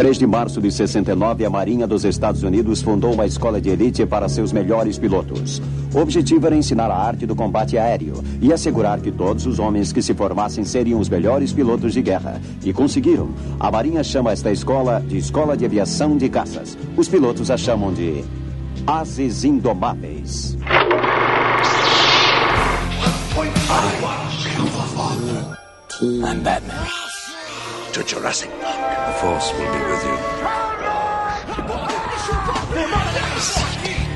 Em 3 de março de 69, a Marinha dos Estados Unidos fundou uma escola de elite para seus melhores pilotos. O objetivo era ensinar a arte do combate aéreo e assegurar que todos os homens que se formassem seriam os melhores pilotos de guerra. E conseguiram. A Marinha chama esta escola de Escola de Aviação de Caças. Os pilotos a chamam de Ases Indomáveis. I'm Batman. To Jurassic. The Force will be with you.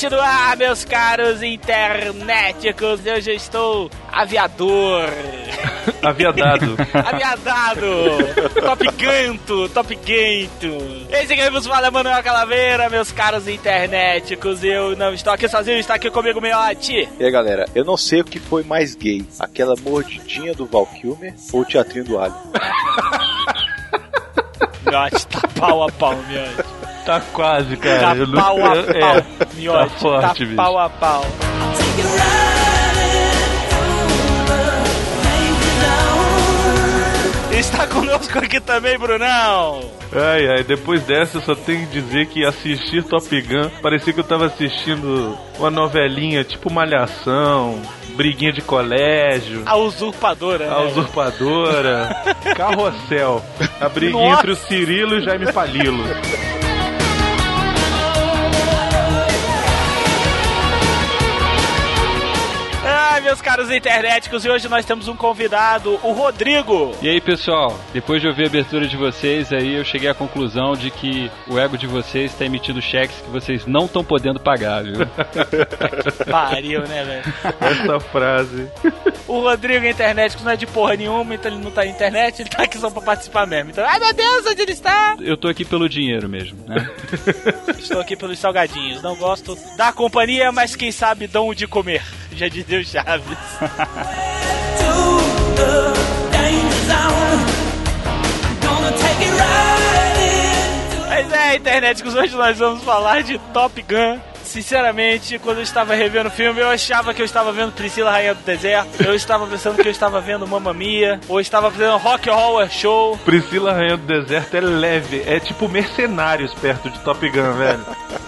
Jurassic Cast no ar, meus caros internéticos! Eu já estou aviador, Aviadado. aviadado, top ganto, top ganto. Esse que vos fala é Manuel Calaveira, meus caros internéticos. Eu não estou aqui sozinho, está aqui comigo, Miotti. E aí, galera, eu não sei o que foi mais gay, aquela mordidinha do Val Kilmer ou o teatrinho do alho. Miotti, tá pau a pau, Miotti. Tá quase, Tá cara. Eu não- pau a eu- pau, é, Miotti. tá forte, tá pau a pau. Está conosco aqui também, Brunão. Ai, ai, depois dessa eu só tenho que dizer que assistir Top Gun parecia que eu tava assistindo uma novelinha tipo Malhação, Briguinha de Colégio, A usurpadora. A né? Usurpadora, Carrossel, a briguinha Nossa. entre o Cirilo e o Jaime Palilo. Meus caros internéticos, e hoje nós temos um convidado, o Rodrigo. E aí, pessoal, depois de ouvir a abertura de vocês, aí eu cheguei à conclusão de que o ego de vocês está emitindo cheques que vocês não estão podendo pagar, viu? Pariu, né, velho? Essa frase. O Rodrigo é internético, não é de porra nenhuma, então ele não tá na internet, ele tá aqui só pra participar mesmo. Então, ai meu Deus, onde ele está? Eu tô aqui pelo dinheiro mesmo, né? Estou aqui pelos salgadinhos. Não gosto da companhia, mas quem sabe dão o de comer. Já dizia o Chaves. Mas é, internet, hoje nós vamos falar de Top Gun. Sinceramente, quando eu estava revendo o filme, eu achava que eu estava vendo Priscila Rainha do Deserto. Eu estava pensando que eu estava vendo Mamma Mia. Ou estava vendo Rock Horror Show. Priscila Rainha do Deserto é leve, é tipo mercenários perto de Top Gun, velho.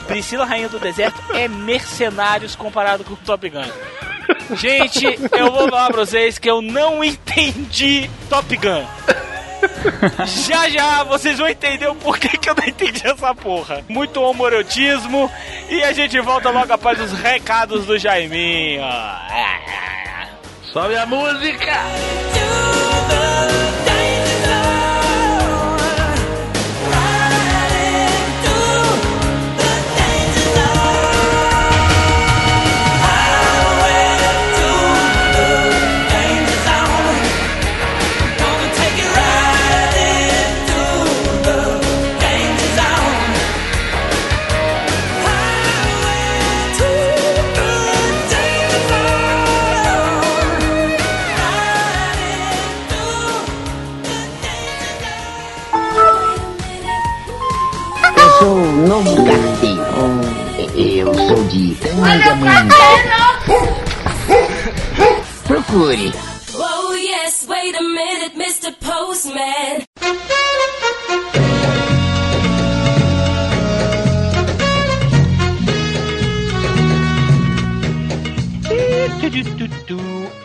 Priscila Rainha do Deserto é mercenários comparado com Top Gun. Gente, eu vou falar pra vocês que eu não entendi Top Gun. Já já vocês vão entender o porquê que eu não entendi essa porra. Muito homoerotismo e a gente volta logo após os recados do Jaiminho. Sobe a música! Novo carteiro. Eu sou de Tangamanha. Procure. Oh yes, wait a minute, Mr. Postman.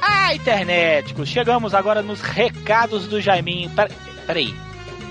Ah, internéticos, chegamos agora nos recados do Jaiminho. Pera- Peraí,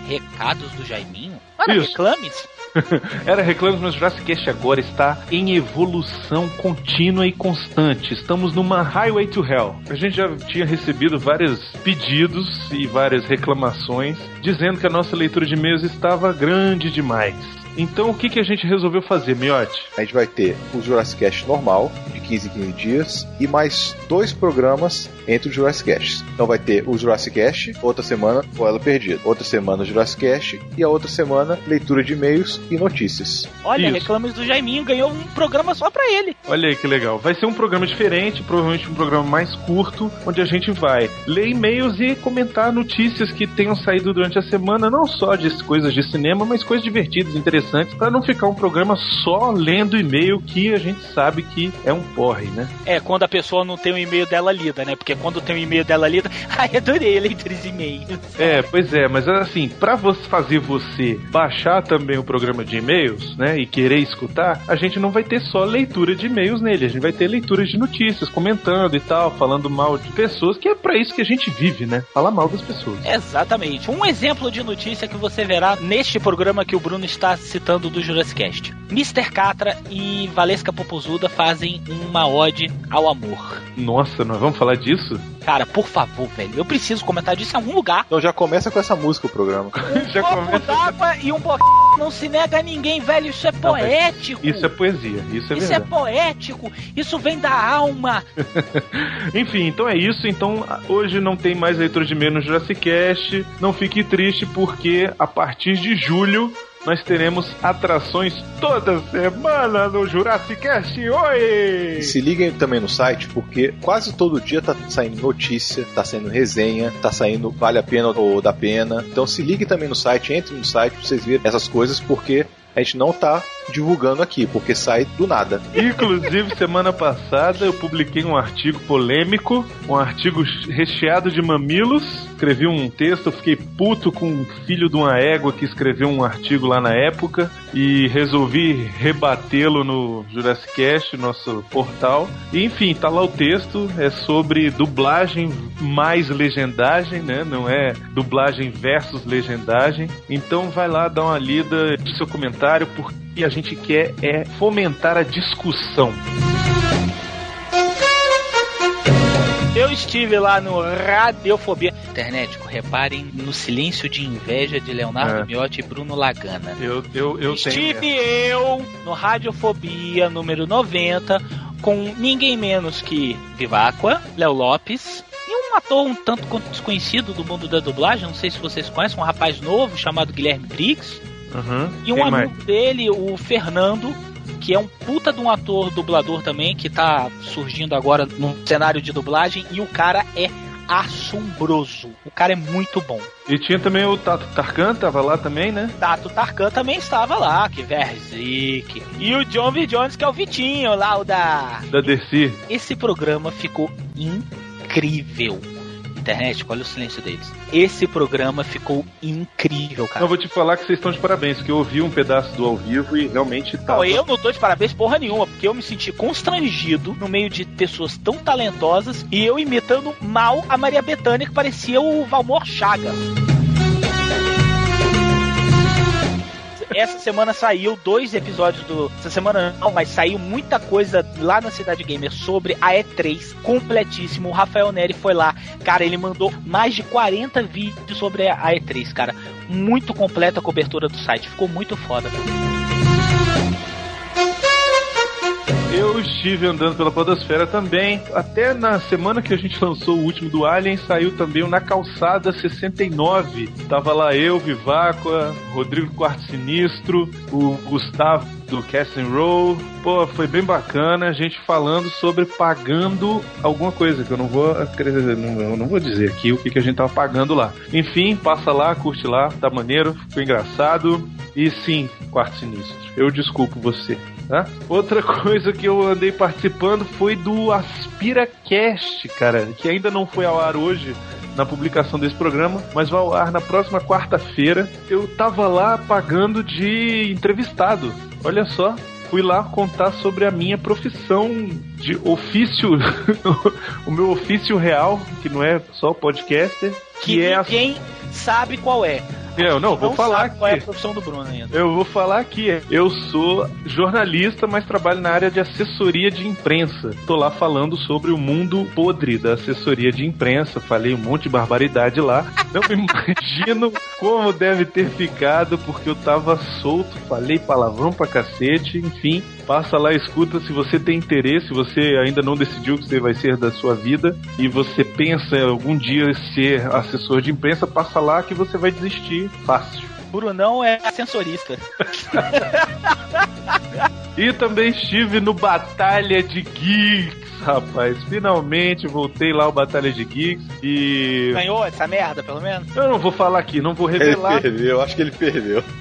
recados do Jaiminho? Olha, reclames. Era Reclamos, mas Jurassic Cast agora está em evolução contínua e constante. Estamos numa Highway to Hell. A gente já tinha recebido vários pedidos e várias reclamações dizendo que a nossa leitura de e-mails estava grande demais. Então o que, que a gente resolveu fazer, Miotti? A gente vai ter o Jurassic Cast normal, de 15 em 15 dias, e mais dois programas entre os Jurassic Casts. Então vai ter o Jurassic Cast, outra semana o Ela Perdida, outra semana o Jurassic Cast, e a outra semana leitura de e-mails e notícias. Olha, Isso. reclames do Jaiminho ganhou um programa só pra ele. Olha aí que legal. Vai ser um programa diferente, provavelmente um programa mais curto, onde a gente vai ler e-mails e comentar notícias que tenham saído durante a semana, não só de coisas de cinema, mas coisas divertidas, interessantes, para não ficar um programa só lendo e-mail que a gente sabe que é um porre, né? É, quando a pessoa não tem o e-mail dela lida, né? Porque quando tem o e-mail dela lida, ai, adorei leitores de e-mail. É, pois é, mas assim, você fazer você baixar também o programa de e-mails, né, e querer escutar, a gente não vai ter só leitura de e-mails nele, a gente vai ter leitura de notícias, comentando e tal, falando mal de pessoas, que é pra isso que a gente vive, né? Falar mal das pessoas. Exatamente. Um exemplo de notícia que você verá neste programa que o Bruno está citando do Jurassic Cast. Mr. Catra e Valesca Popozuda fazem uma ode ao amor. Nossa, nós vamos falar disso? Cara, por favor, velho, eu preciso comentar disso em algum lugar. Então já começa com essa música o programa. Já um copo começa- d'água e um bo... não se nega a ninguém, velho. Isso é Não, poético. Isso é poesia, isso é Isso é verdade. poético. Isso vem da alma. Enfim, então é isso. Então hoje não tem mais leitura de no Jurassic Cast. Não fique triste porque a partir de julho nós teremos atrações toda semana no Jurassic Cast. Oi! Se liguem também no site, porque quase todo dia tá saindo notícia, tá saindo resenha, tá saindo vale a pena ou dá pena. Então se ligue também no site, entre no site pra vocês verem essas coisas, porque a gente não tá divulgando aqui, porque sai do nada. Inclusive, semana passada eu publiquei um artigo polêmico, um artigo recheado de mamilos. Escrevi um texto, fiquei puto com um filho de uma égua que escreveu um artigo lá na época e resolvi rebatê-lo no Jurassic Cast, nosso portal. E, enfim, tá lá o texto, é sobre dublagem mais legendagem, né? Não é dublagem versus legendagem. Então vai lá dar uma lida seu comentário, porque a gente quer é fomentar a discussão. Eu estive lá no Radiofobia. Internet, reparem no silêncio de inveja de Leonardo É. Miotti e Bruno Lagana. Eu, eu, eu Estive tenho. eu no Radiofobia número 90 com ninguém menos que Viváqua, Léo Lopes e um ator um tanto quanto desconhecido do mundo da dublagem, não sei se vocês conhecem, um rapaz novo chamado Guilherme Briggs Uhum. e um Quem mais? amigo dele, o Fernando, que é um puta de um ator dublador também, que tá surgindo agora no cenário de dublagem e o cara é assombroso. O cara é muito bom. E tinha também o Tato Tarkan, tava lá também, né? Tato Tarkan também estava lá, que Verzik. E o John V. Jones, que é o Vitinho, lá o da. Da Dercy. Esse programa ficou incrível. Internet, olha o silêncio deles. Esse programa ficou incrível, cara. Eu vou te falar que vocês estão de parabéns, porque eu ouvi um pedaço do ao vivo e realmente Não, tava... eu não dou de parabéns porra nenhuma, porque eu me senti constrangido no meio de pessoas tão talentosas e eu imitando mal a Maria Bethânia, que parecia o Valmor Chagas. Essa semana saiu dois episódios do. Essa semana não, mas saiu muita coisa lá na Cidade Gamer sobre a E3, completíssimo. O Rafael Neri foi lá. Cara, ele mandou mais de 40 vídeos sobre a E3, cara. Muito completa a cobertura do site. Ficou muito foda. Eu estive andando pela Podosfera também. Até na semana que a gente lançou o último do Alien, saiu também o Na Calçada 69. Tava lá eu, Viváqua, Rodrigo Quarto Sinistro, o Gustavo do Cast and Roll. Pô, foi bem bacana a gente falando sobre pagando alguma coisa, que eu não vou não vou dizer aqui o que, que a gente tava pagando lá. Enfim, passa lá, curte lá, tá maneiro, ficou engraçado. E sim, Quarto Sinistro, eu desculpo você. Tá? Outra coisa que eu andei participando foi do AspiraCast, cara, que ainda não foi ao ar hoje na publicação desse programa, mas vai ao ar na próxima quarta-feira. Eu tava lá pagando de entrevistado. Olha só, fui lá contar sobre a minha profissão de ofício, o meu ofício real, que não é só podcaster, que, que é a ninguém sabe qual é. Eu não, vou não falar sabe qual é a aqui. profissão do Bruno ainda. Eu vou falar aqui. Eu sou jornalista, mas trabalho na área de assessoria de imprensa. Tô lá falando sobre o mundo podre da assessoria de imprensa. Falei um monte de barbaridade lá. Não me imagino como deve ter ficado, porque eu tava solto, falei palavrão pra cacete, enfim. Passa lá, escuta se você tem interesse, se você ainda não decidiu o que você vai ser da sua vida e você pensa algum dia ser assessor de imprensa, passa lá que você vai desistir fácil. Brunão é ascensorista. E também estive no Batalha de Geeks, rapaz. Finalmente voltei lá ao Batalha de Geeks e. Ganhou essa merda, pelo menos? Eu não vou falar aqui, não vou Ele revelar. perdeu, acho que ele perdeu.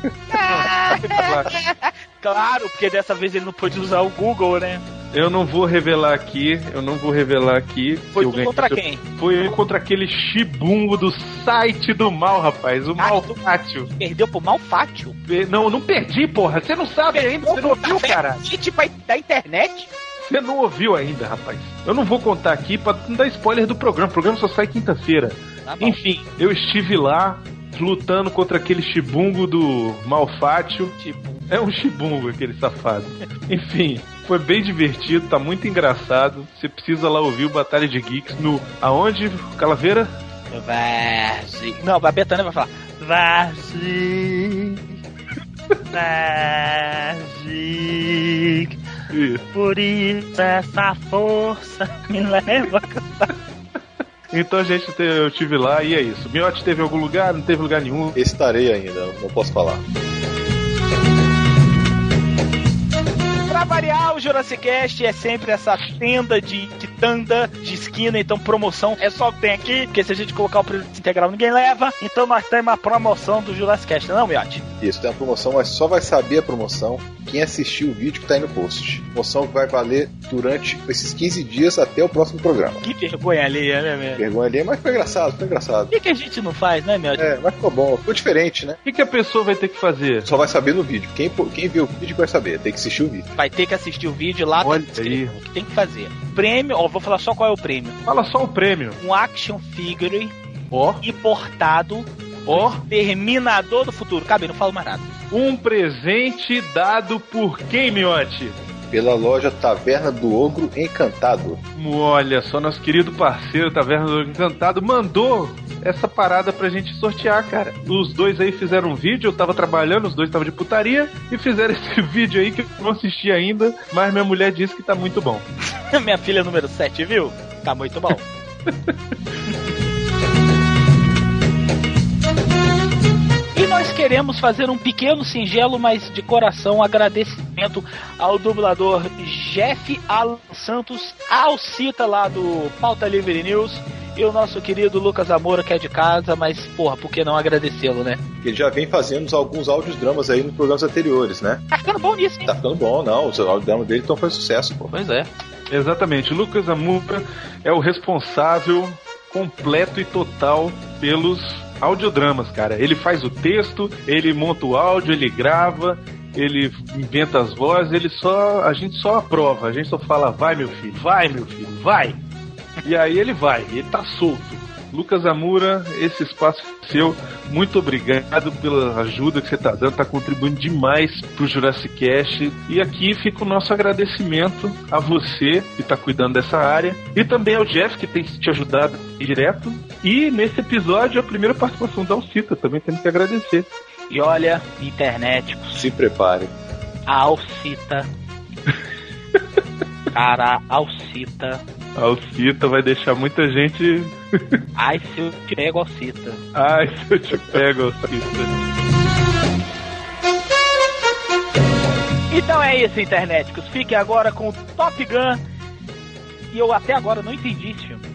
Claro, porque dessa vez ele não pôde usar o Google, né? Eu não vou revelar aqui, eu não vou revelar aqui. Foi tu contra quem? Foi eu contra aquele chibumbo do site do mal, rapaz. O Ah, mal tu- fácil. Perdeu pro Malfátio? Não, não perdi, porra. Você não sabe ainda, você não ouviu, cara. Gente da internet? Você não ouviu ainda, rapaz. Eu não vou contar aqui pra não dar spoiler do programa. O programa só sai quinta-feira. Tá. Enfim, eu estive lá lutando contra aquele chibungo do Malfátio. Tipo, É um chibungo aquele safado. Enfim, foi bem divertido, tá muito engraçado. Você precisa lá ouvir o Batalha de Geeks no. Aonde? Calaveira? Vazi. Não, a Betânia vai falar. Vazi. Vazi. Isso. Por isso essa força me leva. Então a gente te- eu estive lá e é isso. Miote teve algum lugar? Não teve lugar nenhum. Estarei ainda, não posso falar. Pra variar, o Jurassic Cast é sempre essa tenda de quitanda de esquina, então promoção é só o que tem aqui, porque se a gente colocar o preço integral ninguém leva, então nós temos a promoção do Jurassic Cast, não, Miotti? Isso, tem uma promoção, mas só vai saber a promoção quem assistir o vídeo que tá aí no post. Promoção que vai valer durante esses 15 dias até o próximo programa. Que vergonha alheia, né, velho? Vergonha ali, mas foi engraçado, foi engraçado. Por que, que a gente não faz, né, Miotti? É, mas ficou bom, ficou diferente, né? O que, que a pessoa vai ter que fazer? Só vai saber no vídeo. Quem, quem viu o vídeo vai saber, tem que assistir o vídeo. Vai ter que assistir o vídeo lá, Olha tá escrito o que tem que fazer. Prêmio, ó, vou falar só qual é o prêmio. Fala só o prêmio. Um action figure Ó, importado ó. Terminador do Futuro. Cabe, não falo mais nada. Um presente dado por quem, Miote? Pela loja Taverna do Ogro Encantado. Olha só, nosso querido parceiro Taverna do Encantado mandou essa parada pra gente sortear, cara. Os dois aí fizeram um vídeo, eu tava trabalhando, os dois estavam de putaria, e fizeram esse vídeo aí que eu não assisti ainda, mas minha mulher disse que tá muito bom. Minha filha número 7, viu? Tá muito bom. queremos fazer um pequeno, singelo, mas de coração agradecimento ao dublador Jeff Alan Santos, Alcita lá do Pauta Livre News, e o nosso querido Lucas Amora, que é de casa, mas porra, por que não agradecê-lo, né? Ele já vem fazendo alguns áudios dramas aí nos programas anteriores, né? Tá ficando bom nisso, hein? Tá ficando bom, não. Os áudios dramas dele então foi sucesso, pô. Pois é. Exatamente, Lucas Amura é o responsável completo e total pelos audiodramas, cara. Ele faz o texto, ele monta o áudio, ele grava, ele inventa as vozes, ele só. A gente só aprova, a gente só fala, vai meu filho, vai meu filho, vai! E aí ele vai, ele tá solto. Lucas Amura, esse espaço é seu, muito obrigado pela ajuda que você tá dando, tá contribuindo demais pro Jurassic Cast. E aqui fica o nosso agradecimento a você que tá cuidando dessa área e também ao Jeff que tem te ajudado direto. E nesse episódio a primeira participação da Alcita, também temos que agradecer. E olha, internet, Se prepare. a Alcita. Cara, a Alcita. A Alcita vai deixar muita gente. Ai, se eu te pego, Alcita. Ai, se eu te pego, Alcita. Então é isso, internéticos. Fiquem agora com o Top Gun. E eu até agora não entendi esse filme.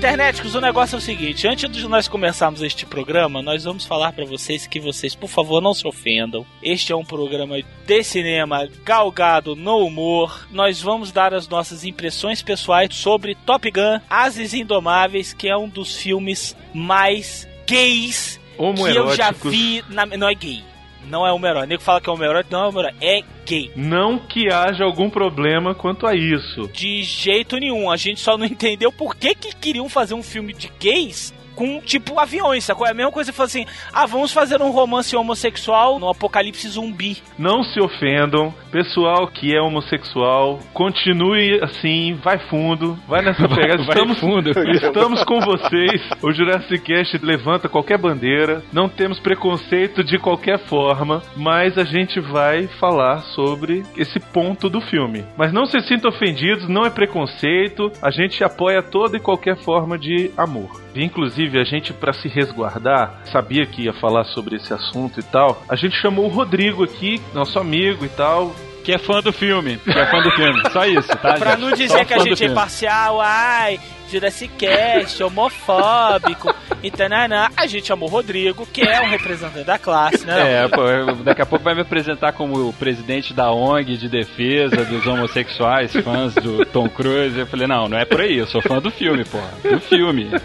Internéticos, o negócio é o seguinte: antes de nós começarmos este programa, nós vamos falar pra vocês que vocês, por favor, não se ofendam. Este é um programa de cinema galgado no humor. Nós vamos dar as nossas impressões pessoais sobre Top Gun Ases Indomáveis, que é um dos filmes mais gays que eu já vi. Na... Não é gay. Não é. O nego fala que é homoerótico, não é homoerótico. É gay. Não que haja algum problema quanto a isso. De jeito nenhum. A gente só não entendeu por que, que queriam fazer um filme de gays com, tipo, aviões, sacou? É a mesma coisa que falar assim, ah, vamos fazer um romance homossexual no apocalipse zumbi. Não se ofendam, pessoal que é homossexual, continue assim, vai fundo, vai nessa pegada. vai estamos, fundo. estamos com vocês. O Jurassic Cast levanta qualquer bandeira, não temos preconceito de qualquer forma, mas a gente vai falar sobre esse ponto do filme. Mas não se sintam ofendidos, não é preconceito, a gente apoia toda e qualquer forma de amor. E, Inclusive, a gente, pra se resguardar, sabia que ia falar sobre esse assunto e tal. A gente chamou o Rodrigo aqui, nosso amigo e tal. Que é fã do filme. Que é fã do filme. Só isso, tá? Pra gente? não Só dizer que a gente é filme. imparcial, ai, Jurassic Cast, homofóbico e tananã. A gente chamou o Rodrigo, que é um representante da classe, né? É, pô, daqui a pouco vai me apresentar como o presidente da ONG de defesa dos homossexuais, fãs do Tom Cruise. Eu falei, não, não é por aí, eu sou fã do filme, porra. Do filme. Do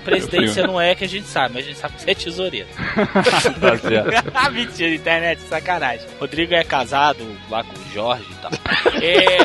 você não é, que a gente sabe, mas a gente sabe que você é tesoureiro. filme. Tá certo. Ah, Mentira, internet, sacanagem. Rodrigo é casado lá com o Jorge e tal. É,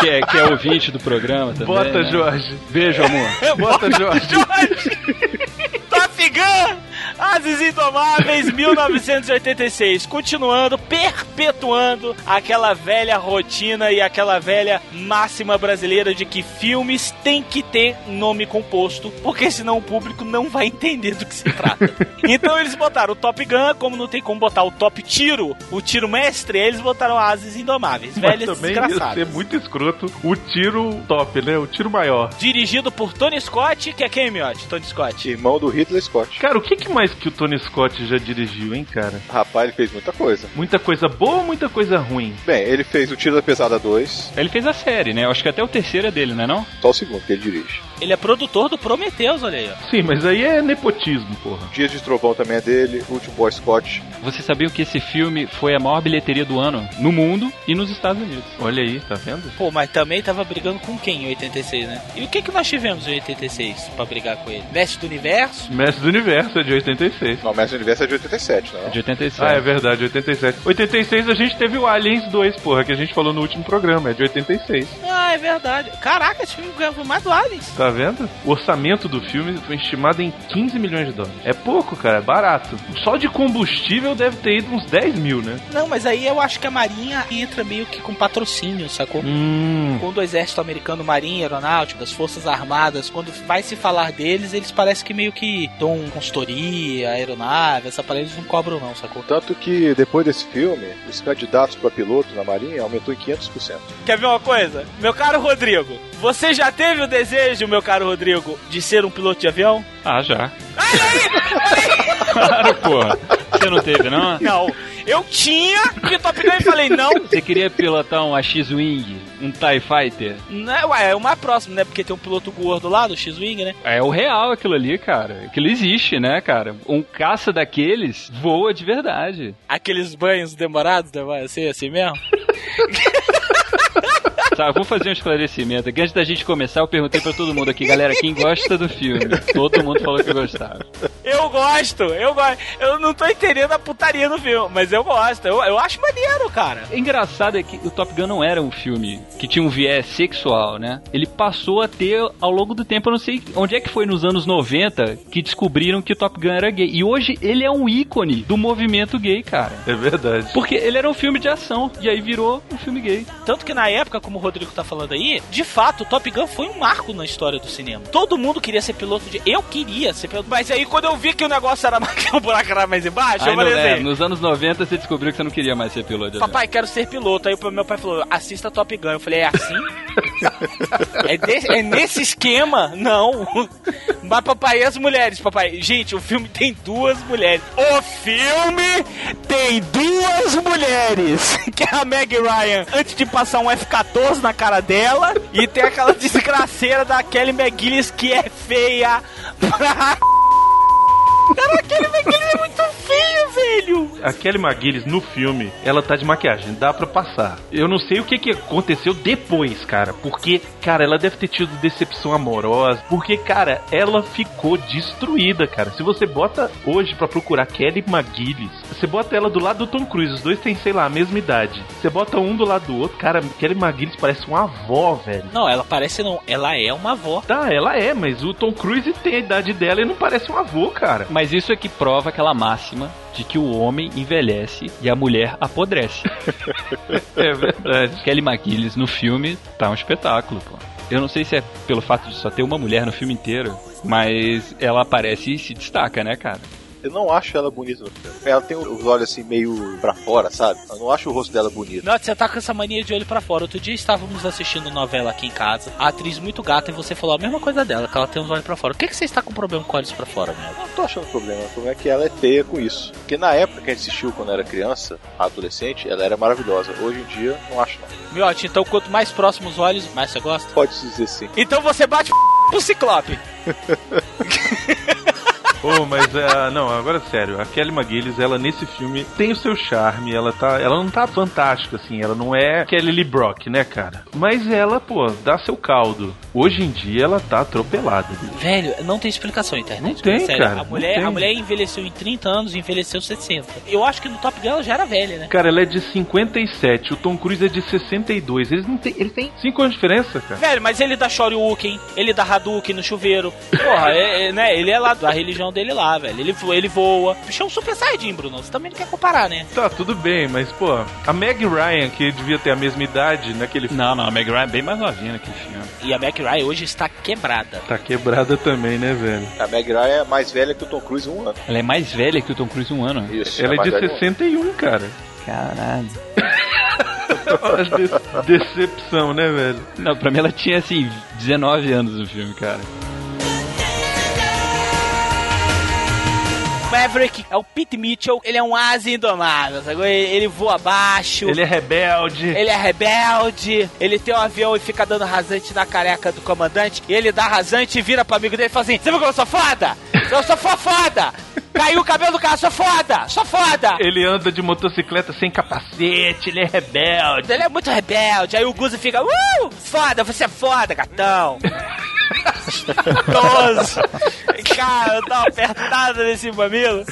Que é, que é ouvinte do programa também. Bota, né? Jorge. Beijo, amor. Bota, Jorge. Top Gun! Ases Indomáveis 1986. Continuando, perpetuando aquela velha rotina e aquela velha máxima brasileira de que filmes têm que ter nome composto, porque senão o público não vai entender do que se trata. então eles botaram o Top Gun, como não tem como botar o Top Tiro, o tiro mestre, eles botaram Ases Indomáveis. Mas Velhas também ia desgraçadas. ser muito escroto o tiro top, né? O tiro maior. Dirigido por Tony Scott, que é quem, Miotti? Tony Scott. Irmão do Hitler Scott. Cara, o que, que mais que o Tony Scott já dirigiu, hein, cara? Rapaz, ele fez muita coisa. Muita coisa boa ou muita coisa ruim? Bem, ele fez o Tiro da Pesada 2, Ele fez a série, né? Eu acho que até o terceiro é dele, não é não? só o segundo que ele dirige. Ele é produtor do Prometheus, olha aí, ó. Sim, mas aí é nepotismo, porra. Dias de Trovão também é dele, Último Boy Scott. Vocês sabiam que esse filme foi a maior bilheteria do ano no mundo e nos Estados Unidos? Olha aí, tá vendo? Pô, mas também tava brigando com quem em 86, né? E o que que nós tivemos em 86 pra brigar com ele? Mestre do Universo? Mestre do Universo é de 86. Não, o Mestre do Universo é de 87, não? De 87. Ah, é verdade, 87. 86 a gente teve o Aliens 2, porra, que a gente falou no último programa, é de 86. Ah, é verdade. Caraca, esse filme ganhou mais do Aliens. Tá vendo? O orçamento do filme foi estimado em 15 milhões de dólares. É pouco, cara, é barato. Só de combustível deve ter ido uns 10 mil, né? Não, mas aí eu acho que a Marinha entra meio que com patrocínio, sacou? Hum. Quando o exército americano, marinha, aeronáutica, as forças armadas, quando vai se falar deles, eles parecem que meio que dão consultoria, aeronave, essa parada eles não cobram não, sacou? Tanto que depois desse filme, os candidatos para piloto na Marinha aumentou em 500%. Quer ver uma coisa? Meu caro Rodrigo, você já teve o desejo, meu caro Rodrigo, de ser um piloto de avião? Ah, já. Claro, porra. Você não teve, não? Não. Eu tinha de Top Gun e falei, não. Você queria pilotar um X-Wing, um TIE Fighter? Não, ué, é o mais próximo, né? Porque tem um piloto gordo lá do X-Wing, né? É o real aquilo ali, cara. Aquilo existe, né, cara? Um caça daqueles voa de verdade. Aqueles banhos demorados, né? Vai ser assim mesmo? Tá, eu vou fazer um esclarecimento. Antes da gente começar, eu perguntei pra todo mundo aqui, galera, quem gosta do filme? Todo mundo falou que gostava. Eu gosto, eu gosto. Eu não tô entendendo a putaria no filme, mas eu gosto. Eu, eu acho maneiro, cara. O engraçado é que o Top Gun não era um filme que tinha um viés sexual, né? Ele passou a ter ao longo do tempo, eu não sei onde é que foi nos anos 90 que descobriram que o Top Gun era gay. E hoje ele é um ícone do movimento gay, cara. É verdade. Porque ele era um filme de ação, e aí virou um filme gay. Tanto que na época, como o Rodrigo tá falando aí, de fato, o Top Gun foi um marco na história do cinema. Todo mundo queria ser piloto de. Eu queria ser piloto. Mas aí quando eu vi que o negócio era mais que o buraco era mais embaixo, Aí eu falei é, assim. nos anos 90 você descobriu que você não queria mais ser piloto. Papai, quero ser piloto. Aí o meu pai falou: assista Top Gun. Eu falei: é assim? é, de- é nesse esquema? Não. Mas, papai, e as mulheres, papai? Gente, o filme tem duas mulheres. O filme tem duas mulheres. Que é a Meg Ryan, antes de passar um F-14 na cara dela. E tem aquela desgraceira da Kelly McGillis que é feia pra. Cara, a Kelly McGillis é muito feia, velho. A Kelly McGillis no filme, ela tá de maquiagem, dá pra passar. Eu não sei o que, que aconteceu depois, cara, porque, cara, ela deve ter tido decepção amorosa, porque, cara, ela ficou destruída, cara. Se você bota hoje pra procurar Kelly McGillis, você bota ela do lado do Tom Cruise, os dois têm, sei lá, a mesma idade. Você bota um do lado do outro, cara, Kelly McGillis parece uma avó, velho. Não, ela parece não. Ela é uma avó. Tá, ela é, mas o Tom Cruise tem a idade dela e não parece um avô, cara. Mas isso é que prova aquela máxima de que o homem envelhece e a mulher apodrece. É verdade. Kelly McGillis no filme tá um espetáculo, pô. Eu não sei se é pelo fato de só ter uma mulher no filme inteiro, mas ela aparece e se destaca, né, cara? Eu não acho ela bonita no filme. Ela tem os olhos assim meio pra fora, sabe? Eu não acho o rosto dela bonito. Não, você tá com essa mania de olho pra fora. Outro dia estávamos assistindo novela aqui em casa. A atriz muito gata e você falou a mesma coisa dela, que ela tem os olhos pra fora. Por que, que você está com problema com olhos pra fora, meu? Eu não tô achando problema. O problema é que ela é feia com isso. Porque na época que a gente assistiu quando era criança, adolescente, ela era maravilhosa. Hoje em dia, não acho não. Miote, então quanto mais próximo os olhos, mais você gosta? Pode dizer sim. Então você bate pro Ciclope. Oh, mas é, não, agora sério, a Kelly McGillis, ela nesse filme tem o seu charme, ela tá, ela não tá fantástica assim, ela não é Kelly Lee Brock, né, cara? Mas ela, pô, dá seu caldo. Hoje em dia ela tá atropelada. bicho. Velho, não tem explicação internet. Não tem, Sério, cara, A mulher, tem. a mulher envelheceu em 30 anos e envelheceu 60. Eu acho que no Top Gun ela já era velha, né? Cara, ela é de 57, o Tom Cruise é de 62. Eles não tem, eles têm 5 anos de diferença, cara. Velho, mas ele dá Shoryuken, ele dá Hadouken no chuveiro. Porra, é, é, né? Ele é lá da religião dele lá, velho. Ele, ele voa. O bicho é um super saiyajin, Bruno. Você também não quer comparar, né? Tá, tudo bem, mas pô, a Meg Ryan, que devia ter a mesma idade naquele filme, Não, não, a Meg Ryan é bem mais novinha naquele filme. E a Mac Ryan hoje está quebrada. tá quebrada também, né, velho? A Meg Ryan é mais velha que o Tom Cruise um ano. Ela é mais velha que o Tom Cruise um ano. Isso. Ela é mais de velha um ano. 61, cara. Caralho. De- decepção, né, velho? Não, pra mim ela tinha assim 19 anos no filme, cara. Maverick é o Pete Mitchell, ele é um asa indomável, sacou? Ele, ele voa abaixo. Ele é rebelde. Ele é rebelde, ele tem um avião e fica dando rasante na careca do comandante. E ele dá rasante e vira pro amigo dele e fala assim: Você viu que eu sou foda? Eu sou fo- foda! Caiu o cabelo do cara, sou foda! Sou foda! Ele anda de motocicleta sem capacete, ele é rebelde. Ele é muito rebelde. Aí o Guzo fica: Uh! Foda, você é foda, gatão! Gostoso! Cara, eu tava apertado nesse mamilo.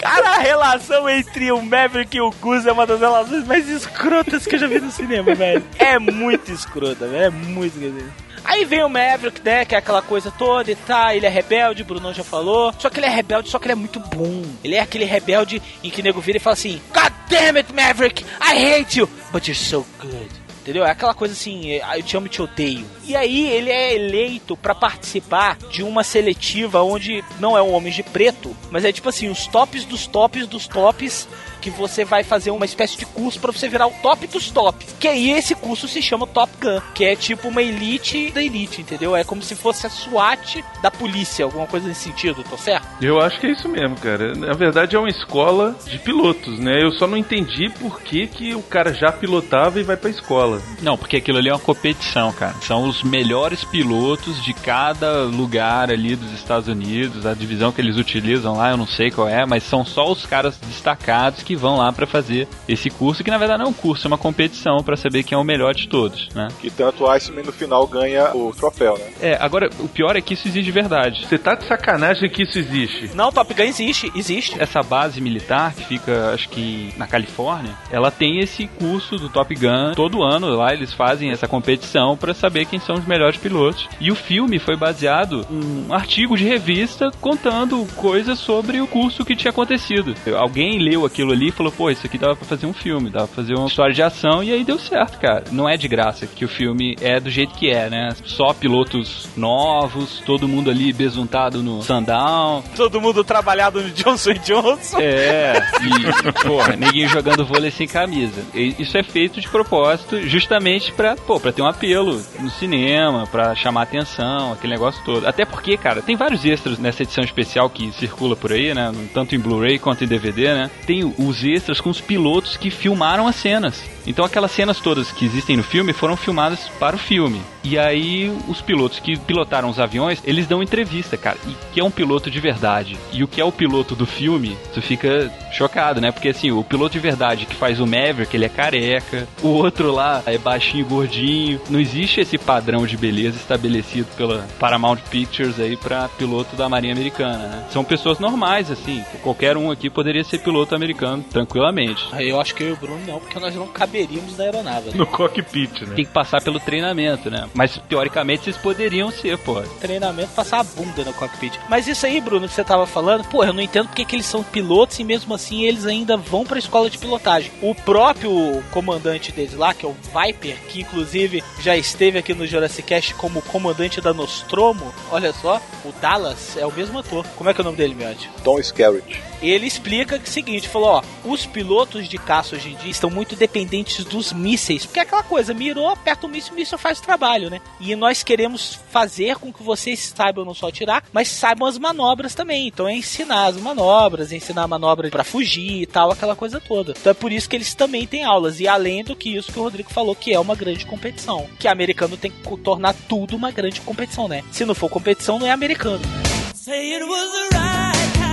Cara, a relação entre o Maverick e o Gus é uma das relações mais escrotas que eu já vi no cinema, velho. É muito escrota, velho. É muito escrota. Aí vem o Maverick, né, que é aquela coisa toda e tá, ele é rebelde, o Brunão já falou. Só que ele é rebelde, só que ele é muito bom. Ele é aquele rebelde em que o nego vira e fala assim: God damn it, Maverick, I hate you, but you're so good. Entendeu? É aquela coisa assim, eu te amo e te odeio. E aí ele é eleito pra participar de uma seletiva onde não é um Homem de Preto, mas é tipo assim, os tops dos tops dos tops que você vai fazer uma espécie de curso pra você virar o top dos tops. Que aí esse curso se chama Top Gun, que é tipo uma elite da elite, entendeu? É como se fosse a SWAT da polícia, alguma coisa nesse sentido, tô certo? Eu acho que é isso mesmo, cara. Na verdade é uma escola de pilotos, né? Eu só não entendi por que, que o cara já pilotava e vai pra escola. Não, porque aquilo ali é uma competição, cara. São os melhores pilotos de cada lugar ali dos Estados Unidos, a divisão que eles utilizam lá, eu não sei qual é, mas são só os caras destacados que vão lá pra fazer esse curso, que na verdade não é um curso, é uma competição pra saber quem é o melhor de todos, né? Que tanto o Iceman no final ganha o troféu, né? É, agora o pior é que isso existe de verdade. Você tá de sacanagem que isso existe. Não, Top Gun existe, existe. Essa base militar que fica, acho que na Califórnia, ela tem esse curso do Top Gun todo ano. Lá eles fazem essa competição pra saber quem são os melhores pilotos. E o filme foi baseado em um artigo de revista contando coisas sobre o curso que tinha acontecido. Alguém leu aquilo ali e falou, pô, isso aqui dava pra fazer um filme, dava pra fazer uma história de ação e aí deu certo, cara. Não é de graça que o filme é do jeito que é, né? Só pilotos novos, todo mundo ali besuntado no sundown. Todo mundo trabalhado no Johnson Johnson. É, e, porra, ninguém jogando vôlei sem camisa. E isso é feito de propósito justamente pra, pô, pra ter um apelo no cinema, pra chamar atenção, aquele negócio todo. Até porque, cara, tem vários extras nessa edição especial que circula por aí, né? Tanto em Blu-ray quanto em DVD, né? Tem os extras com os pilotos que filmaram as cenas. Então aquelas cenas todas que existem no filme foram filmadas para o filme. E aí os pilotos que pilotaram os aviões, eles dão entrevista, cara. E que é um piloto de verdade e o que é o piloto do filme, tu fica chocado, né? Porque assim, o piloto de verdade que faz o Maverick, ele é careca. O outro lá é baixinho, gordinho. Não existe esse padrão de beleza estabelecido pela Paramount Pictures aí para piloto da Marinha Americana, né? São pessoas normais assim. Qualquer um aqui poderia ser piloto americano tranquilamente. Eu acho que eu e o Bruno não, porque nós não caberíamos na aeronave. né? No cockpit, né? Tem que passar pelo treinamento, né? Mas teoricamente vocês poderiam ser, pô. Treinamento, passar a bunda no cockpit. Mas isso aí, Bruno, que você tava falando, pô, eu não entendo porque que eles são pilotos e mesmo assim eles ainda vão pra escola de pilotagem. O próprio comandante deles lá, que é o Viper, que inclusive já esteve aqui no Jurassic Cast como comandante da Nostromo, olha só, o Dallas é o mesmo ator. Como é que é o nome dele, Miotti? Tom Skerritt. Ele explica que é o seguinte, falou, ó, os pilotos de caça hoje em dia estão muito dependentes dos mísseis, porque é aquela coisa, mirou, aperta o míssil, o míssil faz o trabalho, né? E nós queremos fazer com que vocês saibam não só atirar, mas saibam as manobras também. Então é ensinar as manobras, ensinar a manobra pra fugir e tal, aquela coisa toda. Então é por isso que eles também têm aulas. E além do que isso que o Rodrigo falou, que é uma grande competição. Que americano tem que tornar tudo uma grande competição, né? Se não for competição, não é americano. Say it was the right time.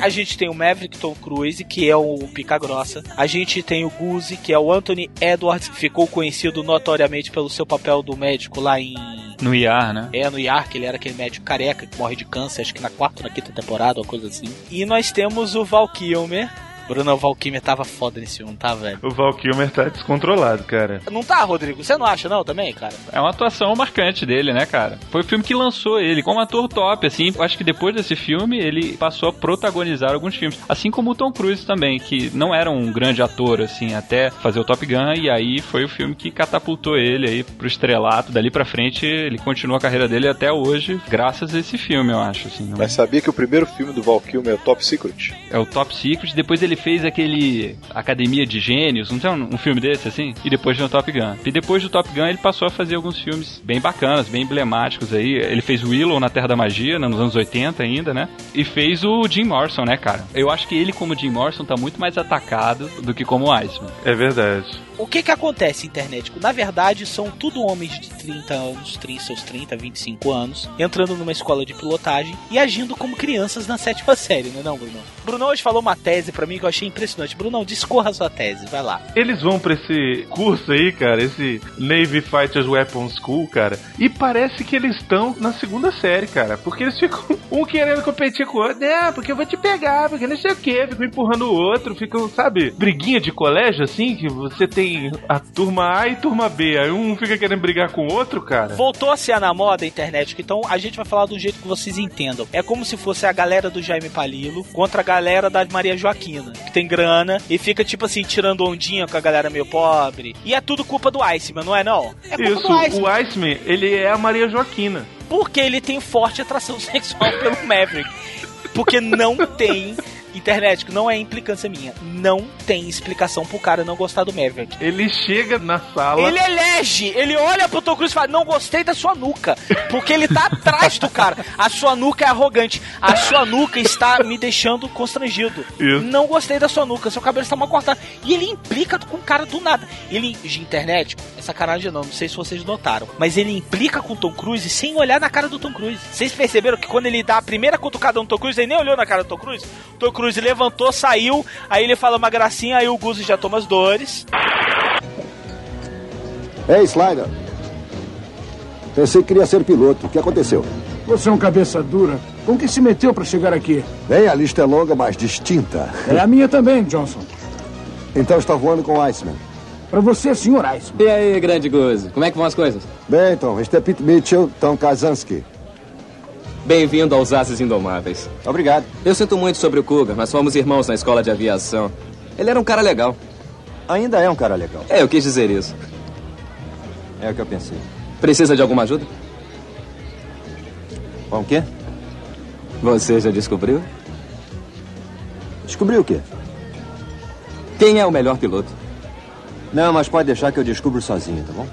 A gente tem o Maverick Tom Cruise, que é o pica grossa. A gente tem o Goose, que é o Anthony Edwards, que ficou conhecido notoriamente pelo seu papel do médico lá em No IAR, né? É, no Yark, ele era aquele médico careca que morre de câncer, acho que na quarta ou na quinta temporada, uma coisa assim. E nós temos o Val Kilmer. Bruno, o Val Kilmer tava foda nesse filme, tá, velho? O Val Kilmer tá descontrolado, cara. Não tá, Rodrigo? Você não acha, não, também, cara? É uma atuação marcante dele, né, cara? Foi o filme que lançou ele como ator top, assim. Acho que depois desse filme ele passou a protagonizar alguns filmes. Assim como o Tom Cruise também, que não era um grande ator, assim, até fazer o Top Gun. E aí foi o filme que catapultou ele aí pro estrelato. Dali pra frente ele continua a carreira dele até hoje, graças a esse filme, eu acho, assim. Mas sabia que o primeiro filme do Val Kilmer é o Top Secret? É o Top Secret. Depois ele fez aquele Academia de Gênios, não tem um, um filme desse assim? E depois veio o Top Gun. E depois do Top Gun ele passou a fazer alguns filmes bem bacanas, bem emblemáticos aí. Ele fez Willow na Terra da Magia, né, nos anos 80 ainda, né? E fez o Jim Morrison, né, cara? Eu acho que ele como Jim Morrison tá muito mais atacado do que como Iceman. É verdade. O que que acontece, internet? Na verdade, são tudo homens de 30 anos, 30, seus 30, 25 anos, entrando numa escola de pilotagem e agindo como crianças na sétima série, não é não, Bruno? Bruno hoje falou uma tese pra mim que eu achei impressionante. Bruno, discorra a sua tese, vai lá. Eles vão pra esse curso aí, cara, esse Navy Fighters Weapons School, cara, e parece que eles estão na segunda série, cara, porque eles ficam um querendo competir com o outro, né, porque eu vou te pegar, porque não sei o que, ficam empurrando o outro, ficam, sabe, briguinha de colégio, assim, que você tem a turma A e turma B, aí um fica querendo brigar com o outro, cara. Voltou a ser na moda a internet, então a gente vai falar do jeito que vocês entendam. É como se fosse a galera do Jaime Palilo contra a galera da Maria Joaquina, que tem grana e fica tipo assim, tirando ondinha com a galera meio pobre. E é tudo culpa do Iceman, não é não? É culpa Isso, do Iceman. o Iceman, ele é a Maria Joaquina. Porque ele tem forte atração sexual pelo Maverick. Porque não tem internet, que não é implicância minha. Não tem explicação pro cara não gostar do Maverick. Ele chega na sala. Ele elege, ele olha pro Tom Cruise e fala: Não gostei da sua nuca. Porque ele tá atrás do cara. A sua nuca é arrogante. A sua nuca está me deixando constrangido. Isso. Não gostei da sua nuca. Seu cabelo está mal cortado. E ele implica com o cara do nada. Ele, de internet, é sacanagem não, não sei se vocês notaram. Mas ele implica com o Tom Cruise sem olhar na cara do Tom Cruise. Vocês perceberam que quando ele dá a primeira cutucada no Tom Cruise, ele nem olhou na cara do Tom Cruise? Tom Cruise levantou, saiu, aí ele fala uma gracinha, aí o Guzi já toma as dores. Ei, Slider. Pensei que queria ser piloto. O que aconteceu? Você é um cabeça dura. Com que se meteu para chegar aqui? Bem, a lista é longa, mas distinta. É a minha também, Johnson. Então está voando com o Iceman. Para você, senhor Iceman. E aí, grande Gozo? Como é que vão as coisas? Bem, então, este é Pete Mitchell, Tom Kazansky. Bem-vindo aos Ases Indomáveis. Obrigado. Eu sinto muito sobre o Cougar, mas fomos irmãos na escola de aviação. Ele era um cara legal. Ainda é um cara legal. É, eu quis dizer isso. É o que eu pensei. Precisa de alguma ajuda? Com o quê? Você já descobriu? Descobriu o quê? Quem é o melhor piloto? Não, mas pode deixar que eu descubro sozinho, tá bom?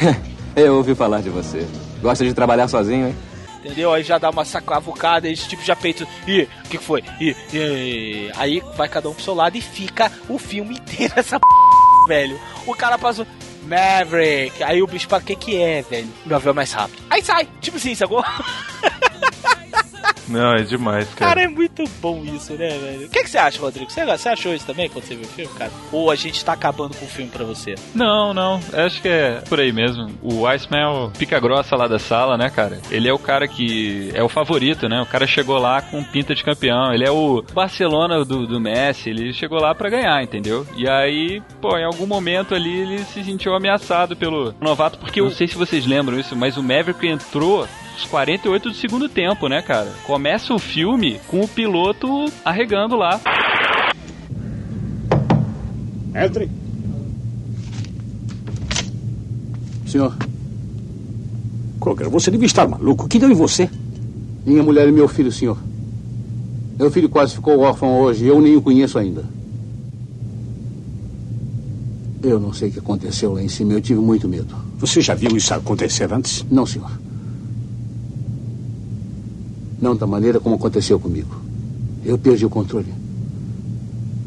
eu ouvi falar de você. Gosta de trabalhar sozinho, hein? Entendeu? Aí já dá uma sacavucada, esse tipo já peito. Ih, o que, foi? Ih, ih, aí vai cada um pro seu lado e fica o filme inteiro essa p, velho. O cara passou. Maverick. Aí o bicho o que que é, velho? Meu avião é mais rápido. Aí sai. Tipo assim, sacou? Não, é demais, cara. Cara, é muito bom isso, né, velho? O que, que você acha, Rodrigo? Você, você achou isso também quando você viu o filme, cara? Ou a gente tá acabando com o filme pra você? Não, não. Acho que é por aí mesmo. O Iceman é o pica grossa lá da sala, né, cara? Ele é o cara que é o favorito, né? O cara chegou lá com pinta de campeão. Ele é o Barcelona do, do Messi. Ele chegou lá pra ganhar, entendeu? E aí, pô, em algum momento ali ele se sentiu ameaçado pelo novato, porque eu não sei se vocês lembram isso, mas o Maverick entrou os 48 do segundo tempo, né, cara? Começa o filme com o piloto arregando lá. Entre. Senhor. Cocker, você devia estar maluco. O que deu em você? Minha mulher e meu filho, senhor. Meu filho quase ficou órfão hoje. Eu nem o conheço ainda. Eu não sei o que aconteceu lá em cima. Eu tive muito medo. Você já viu isso acontecer antes? Não, senhor. Não da maneira como aconteceu comigo. Eu perdi o controle.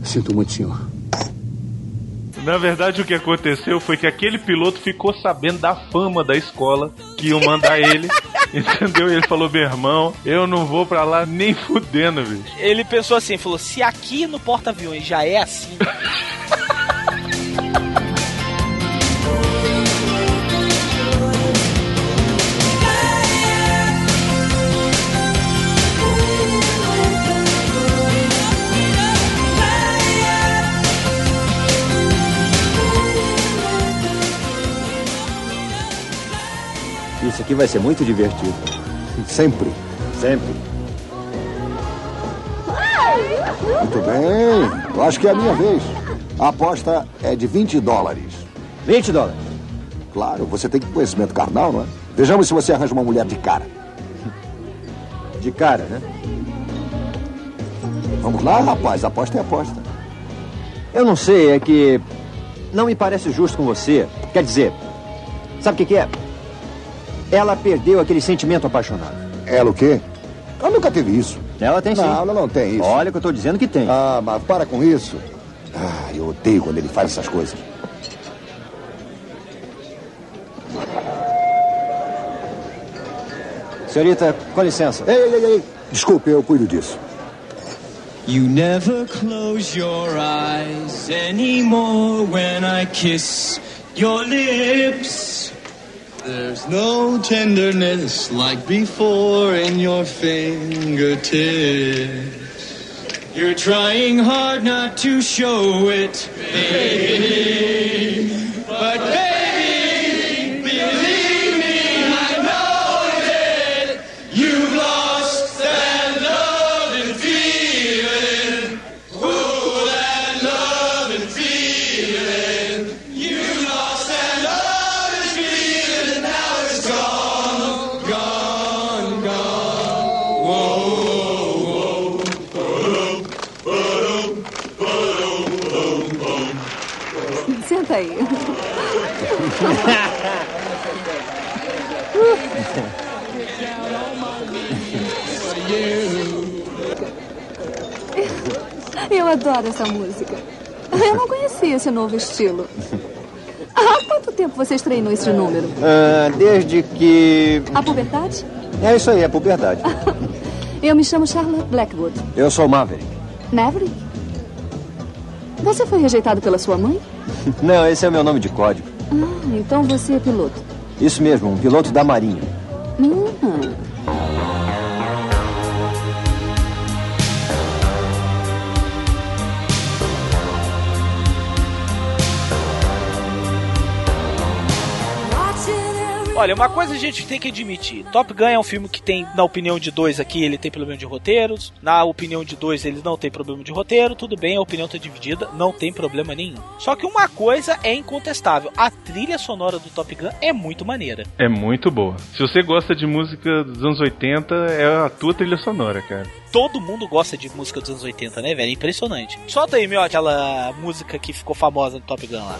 Sinto muito, senhor. Na verdade, o que aconteceu foi que aquele piloto ficou sabendo da fama da escola que iam mandar ele. Entendeu? E ele falou: meu irmão, eu não vou pra lá nem fudendo, bicho. Ele pensou assim, falou, se aqui no porta-aviões já é assim... Isso aqui vai ser muito divertido. Sempre. Sempre. Muito bem. Eu acho que é a minha vez. A aposta é de 20 dólares. 20 dólares? Claro, você tem conhecimento carnal, não é? Vejamos se você arranja uma mulher de cara. De cara, né? Vamos lá, rapaz. Aposta é aposta. Eu não sei, é que não me parece justo com você. Quer dizer, sabe o que, que é? Ela perdeu aquele sentimento apaixonado. Ela o quê? Ela nunca teve isso. Ela tem sim. Não, ela não tem isso. Olha que eu tô dizendo que tem. Ah, mas para com isso. Ah, eu odeio quando ele faz essas coisas. Senhorita, com licença. Ei, ei, ei, ei. Desculpe, eu cuido disso. You never close your eyes anymore when I kiss your lips. There's no tenderness like before in your fingertips. You're trying hard not to show it, baby. But Eu adoro essa música. Eu não conhecia esse novo estilo. Há quanto tempo vocês treinam esse número? Ah, desde que. A puberdade? É isso aí, é puberdade. Eu me chamo Charlotte Blackwood. Eu sou Maverick. Maverick? Você foi rejeitado pela sua mãe? Não, esse é o meu nome de código. Ah, então você é piloto. Isso mesmo, um piloto da Marinha. Olha, uma coisa a gente tem que admitir: Top Gun é um filme que tem, na opinião de dois aqui, ele tem problema de roteiros. Na opinião de dois, ele não tem problema de roteiro. Tudo bem, a opinião tá dividida, não tem problema nenhum. Só que uma coisa é incontestável: a trilha sonora do Top Gun é muito maneira. É muito boa. Se você gosta de música dos anos 80, é a tua trilha sonora, cara. Todo mundo gosta de música dos anos 80, né, velho? Impressionante. Solta aí, meu, aquela música que ficou famosa do Top Gun lá.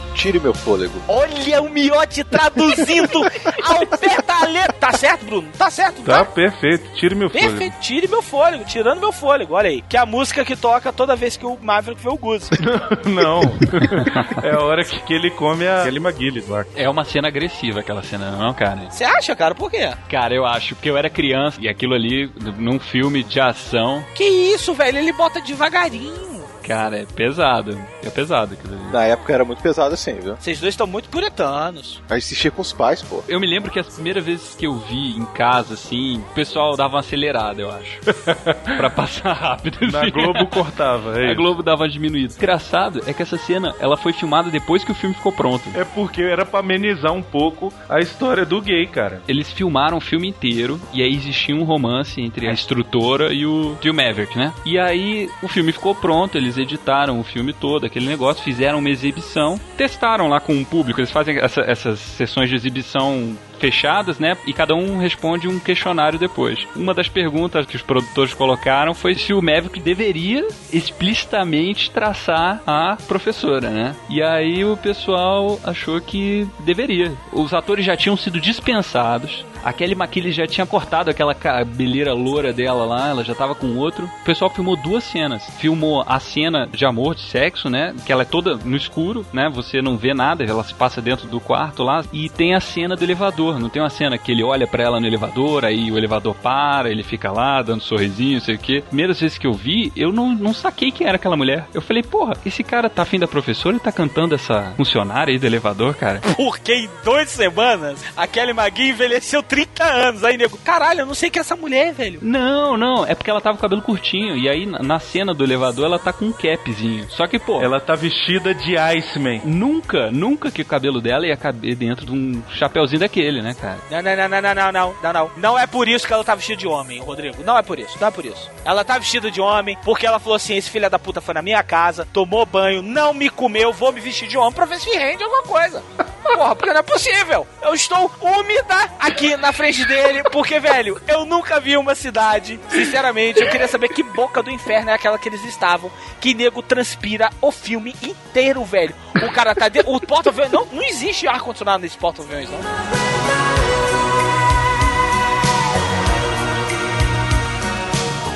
Tire meu fôlego. Olha o Miote traduzindo ao pé da letra. Tá certo, Bruno? Tá certo, Tá perfeito. Tire meu fôlego. Perfeito, tire meu fôlego, tirando meu fôlego, olha aí. Que é a música que toca toda vez que o Maverick vê o Goose. Não. é a hora que, que ele come a Kelly McGillis lá. É uma cena agressiva aquela cena, não, cara? Você acha, cara? Por quê? Cara, eu acho, porque eu era criança e aquilo ali, num filme de ação, Que isso, velho? Ele bota devagarinho. Cara, é pesado. É pesado aquilo ali. Na época era muito pesado assim, viu? Vocês dois estão muito puritanos. A gente assistia com os pais, pô. Eu me lembro que as primeiras vezes que eu vi em casa, assim, o pessoal dava uma acelerada, eu acho. pra passar rápido. Na assim. Globo cortava, é A. Globo dava uma diminuída. Engraçado é que essa cena, ela foi filmada depois que o filme ficou pronto. É porque era pra amenizar um pouco a história do gay, cara. Eles filmaram o filme inteiro e aí existia um romance entre a instrutora e o, o Maverick, né? E aí o filme ficou pronto, eles editaram o filme todo, aquele negócio, fizeram uma exibição, testaram lá com o público, eles fazem essa- essas sessões de exibição fechadas, né? E cada um responde um questionário depois. Uma das perguntas que os produtores colocaram foi se o Maverick deveria explicitamente traçar a professora, né? E aí o pessoal achou que deveria. Os atores já tinham sido dispensados. A Kelly McKinley já tinha cortado aquela cabeleira loura dela lá, ela já tava com outro. O pessoal filmou duas cenas. Filmou a cena de amor, de sexo, né? Que ela é toda no escuro, né? Você não vê nada, ela se passa dentro do quarto lá. E tem a cena do elevador. Não tem uma cena que ele olha pra ela no elevador, aí o elevador para, ele fica lá dando sorrisinho, não sei o quê. Primeiras vezes que eu vi, eu não, não saquei quem era aquela mulher. Eu falei, porra, esse cara tá afim da professora e tá cantando essa funcionária aí do elevador, cara. Porque em duas semanas a Kelly McGee envelheceu 30 anos. Aí, nego, caralho, eu não sei quem é essa mulher, velho. Não, não, é porque ela tava com o cabelo curtinho. E aí, na- na cena do elevador, ela tá com um capzinho. Só que, pô. Ela tá vestida de Iceman. Nunca, nunca que o cabelo dela ia caber dentro de um chapeuzinho daquele, né, cara? Não, não, não, não, não, não, não, não. Não é por isso que ela tá vestida de homem, Rodrigo. Não é por isso, não é por isso. Ela tá vestida de homem porque ela falou assim: esse filho da puta foi na minha casa, tomou banho, não me comeu, vou me vestir de homem pra ver se rende alguma coisa. Porra, porque não é possível. Eu estou úmida aqui na frente dele, porque, velho, eu nunca vi uma cidade. Sinceramente, eu queria saber que boca do inferno é aquela que eles estavam. Que nego transpira o filme inteiro, velho. O cara tá dentro. O porta-aviões. Não, não existe ar-condicionado nesse porta-aviões, não.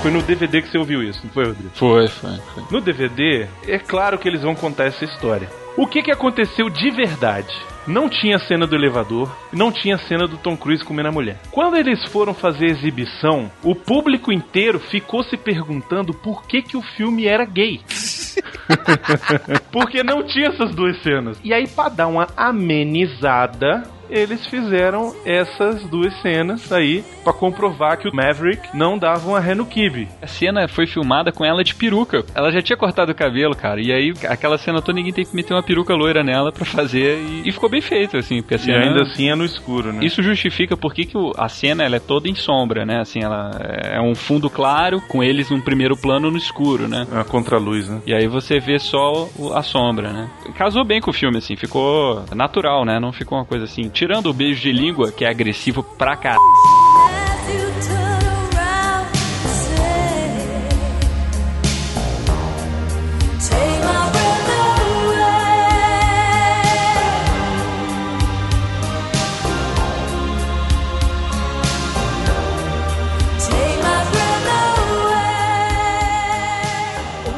Foi no DVD que você ouviu isso, não foi, Rodrigo? Foi, foi, foi. No DVD, é claro que eles vão contar essa história. O que que aconteceu de verdade? Não tinha cena do elevador, não tinha cena do Tom Cruise comendo a mulher. Quando eles foram fazer a exibição, o público inteiro ficou se perguntando por que que o filme era gay. Porque não tinha essas duas cenas. E aí, pra dar uma amenizada, eles fizeram essas duas cenas aí pra comprovar que o Maverick não dava uma ré no kibe. A cena foi filmada com ela de peruca. Ela já tinha cortado o cabelo, cara. E aí, aquela cena toda, ninguém tem que meter uma peruca loira nela pra fazer. E, e ficou bem feito, assim. Porque a E cena... ainda assim é no escuro, né? Isso justifica porque que a cena ela é toda em sombra, né? Assim, ela é um fundo claro com eles num primeiro plano no escuro, né? É uma contraluz, né? E aí você vê só a sombra, né? Casou bem com o filme, assim, ficou natural, né? Não ficou uma coisa assim. Tirando o beijo de língua, que é agressivo pra caralho.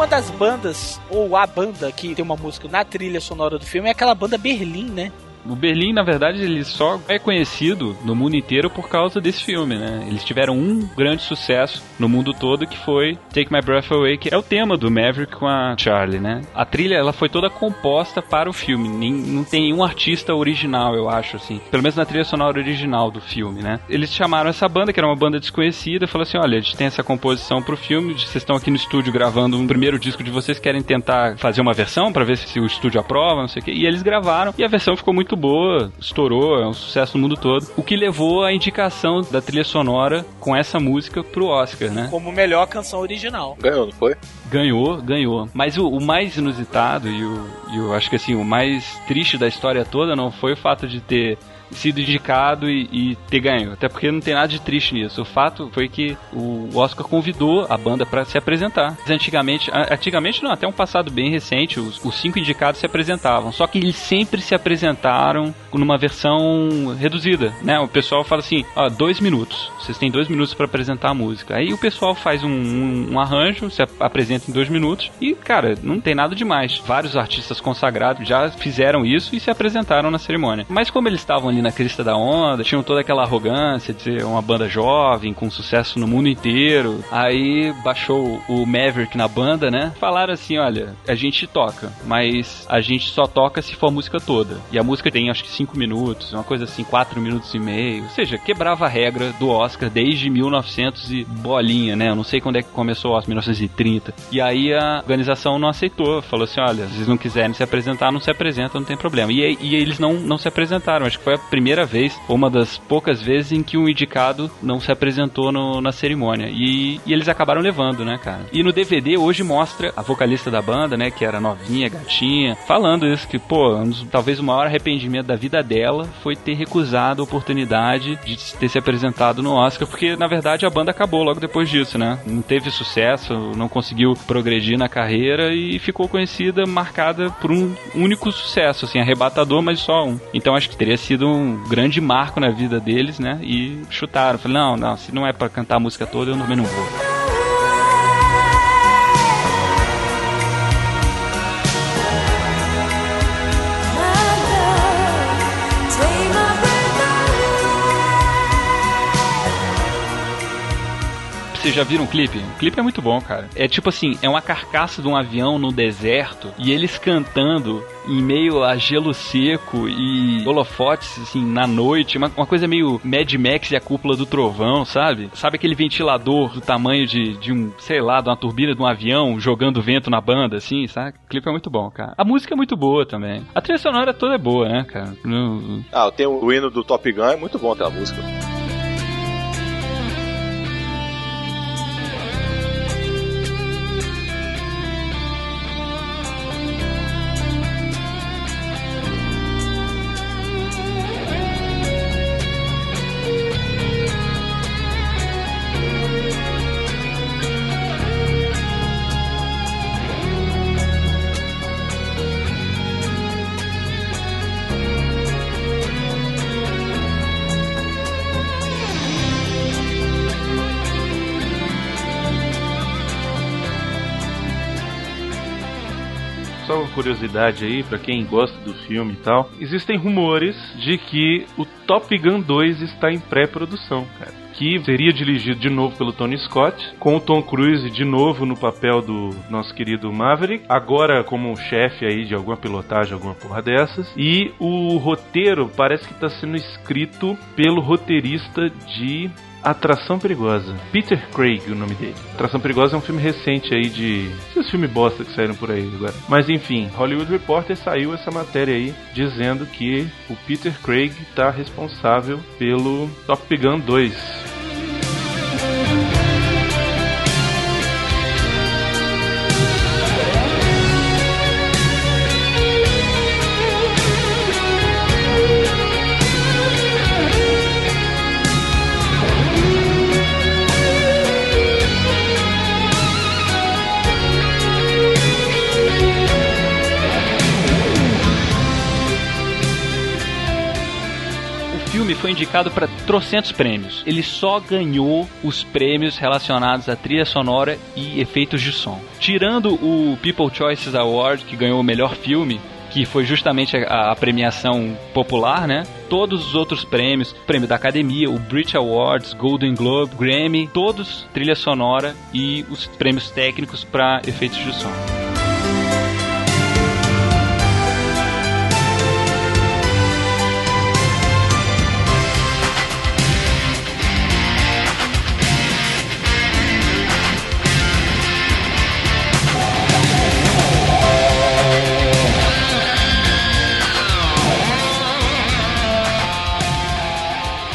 Das bandas, ou a banda que tem uma música na trilha sonora do filme, é aquela banda Berlim, né? O Berlim, na verdade, ele só é conhecido no mundo inteiro por causa desse filme, né? Eles tiveram um grande sucesso no mundo todo que foi Take My Breath Away, que é o tema do Maverick com a Charlie, né? A trilha, ela foi toda composta para o filme. Nem, não tem nenhum artista original, eu acho, assim. Pelo menos na trilha sonora original do filme, né? Eles chamaram essa banda, que era uma banda desconhecida, e falaram assim, olha, a gente tem essa composição pro filme, vocês estão aqui no estúdio gravando um primeiro disco de vocês, querem tentar fazer uma versão para ver se o estúdio aprova, não sei o quê. E eles gravaram, e a versão ficou muito boa, estourou, é um sucesso no mundo todo. O que levou à indicação da trilha sonora com essa música pro Oscar, né? Como melhor canção original. Ganhou, não foi? Ganhou, ganhou. Mas o, o mais inusitado e o, e eu acho que assim, o mais triste da história toda não foi o fato de ter sido indicado e, e ter ganho. Até porque não tem nada de triste nisso. O fato foi que o Oscar convidou a banda para se apresentar. Antigamente, antigamente não, até um passado bem recente, os, os cinco indicados se apresentavam. Só que eles sempre se apresentaram numa versão reduzida, né? O pessoal fala assim, ó, dois minutos. Vocês têm dois minutos para apresentar a música. Aí o pessoal faz um, um- um arranjo, se ap- apresenta em dois minutos e, cara, não tem nada demais. Vários artistas consagrados já fizeram isso e se apresentaram na cerimônia. Mas como eles estavam ali na crista da onda, tinham toda aquela arrogância de ser uma banda jovem, com sucesso no mundo inteiro, aí baixou o Maverick na banda, né? Falaram assim, olha, a gente toca, mas a gente só toca se for a música toda. E a música tem acho que cinco minutos, uma coisa assim, quatro minutos e meio. Ou seja, quebrava a regra do Oscar desde 1900 e bolinha, né? Eu não sei quando é que começou o Oscar, 1930. E aí a organização não aceitou, falou assim, olha, se vocês não quiserem se apresentar, não se apresentam, não tem problema. E, e eles não, não se apresentaram, acho que foi a primeira vez, ou uma das poucas vezes em que um indicado não se apresentou no- na cerimônia. E, e eles acabaram levando, né, cara? E no DVD hoje mostra a vocalista da banda, né, que era novinha, gatinha, falando isso, que, pô, um dos- talvez o maior arrependimento da vida dela foi ter recusado a oportunidade de ter se apresentado no Oscar, porque na verdade a banda acabou logo depois disso, né? Não teve sucesso, não conseguiu progredir na carreira e ficou conhecida, marcada por um único sucesso, assim, arrebatador, mas só um. Então acho que teria sido um grande marco na vida deles, né? E chutaram. Falei, não, não, se não é pra cantar a música toda, eu também não vou. Vocês já viram o clipe? O clipe é muito bom, cara. É tipo assim, é uma carcaça de um avião no deserto e eles cantando em meio a gelo seco e holofotes, assim, na noite. Uma, uma coisa meio Mad Max e a cúpula do trovão, sabe? Sabe aquele ventilador do tamanho de, de um, sei lá, de uma turbina de um avião jogando vento na banda, assim, sabe? O clipe é muito bom, cara. A música é muito boa também. A trilha sonora toda é boa, né, cara? No- Ah, tem o hino do Top Gun, é muito bom aquela música. Curiosidade aí, pra quem gosta do filme e tal. Existem rumores de que o Top Gun 2 está em pré-produção, cara. Que seria dirigido de novo pelo Tony Scott, com o Tom Cruise de novo no papel do nosso querido Maverick, agora como chefe aí de alguma pilotagem, alguma porra dessas. E o roteiro parece que está sendo escrito pelo roteirista de Atração Perigosa. Peter Craig, o nome dele. Atração Perigosa é um filme recente aí de. Esses filmes bosta que saíram por aí agora. Mas enfim, Hollywood Reporter saiu essa matéria aí dizendo que o Peter Craig está responsável pelo Top Gun 2. Foi indicado para trocentos prêmios. Ele só ganhou os prêmios relacionados à trilha sonora e efeitos de som. Tirando o People Choices Award, que ganhou o melhor filme, que foi justamente a, a premiação popular, né? Todos os outros prêmios, prêmio da Academia, o Brit Awards, Golden Globe, Grammy, todos trilha sonora e os prêmios técnicos para efeitos de som.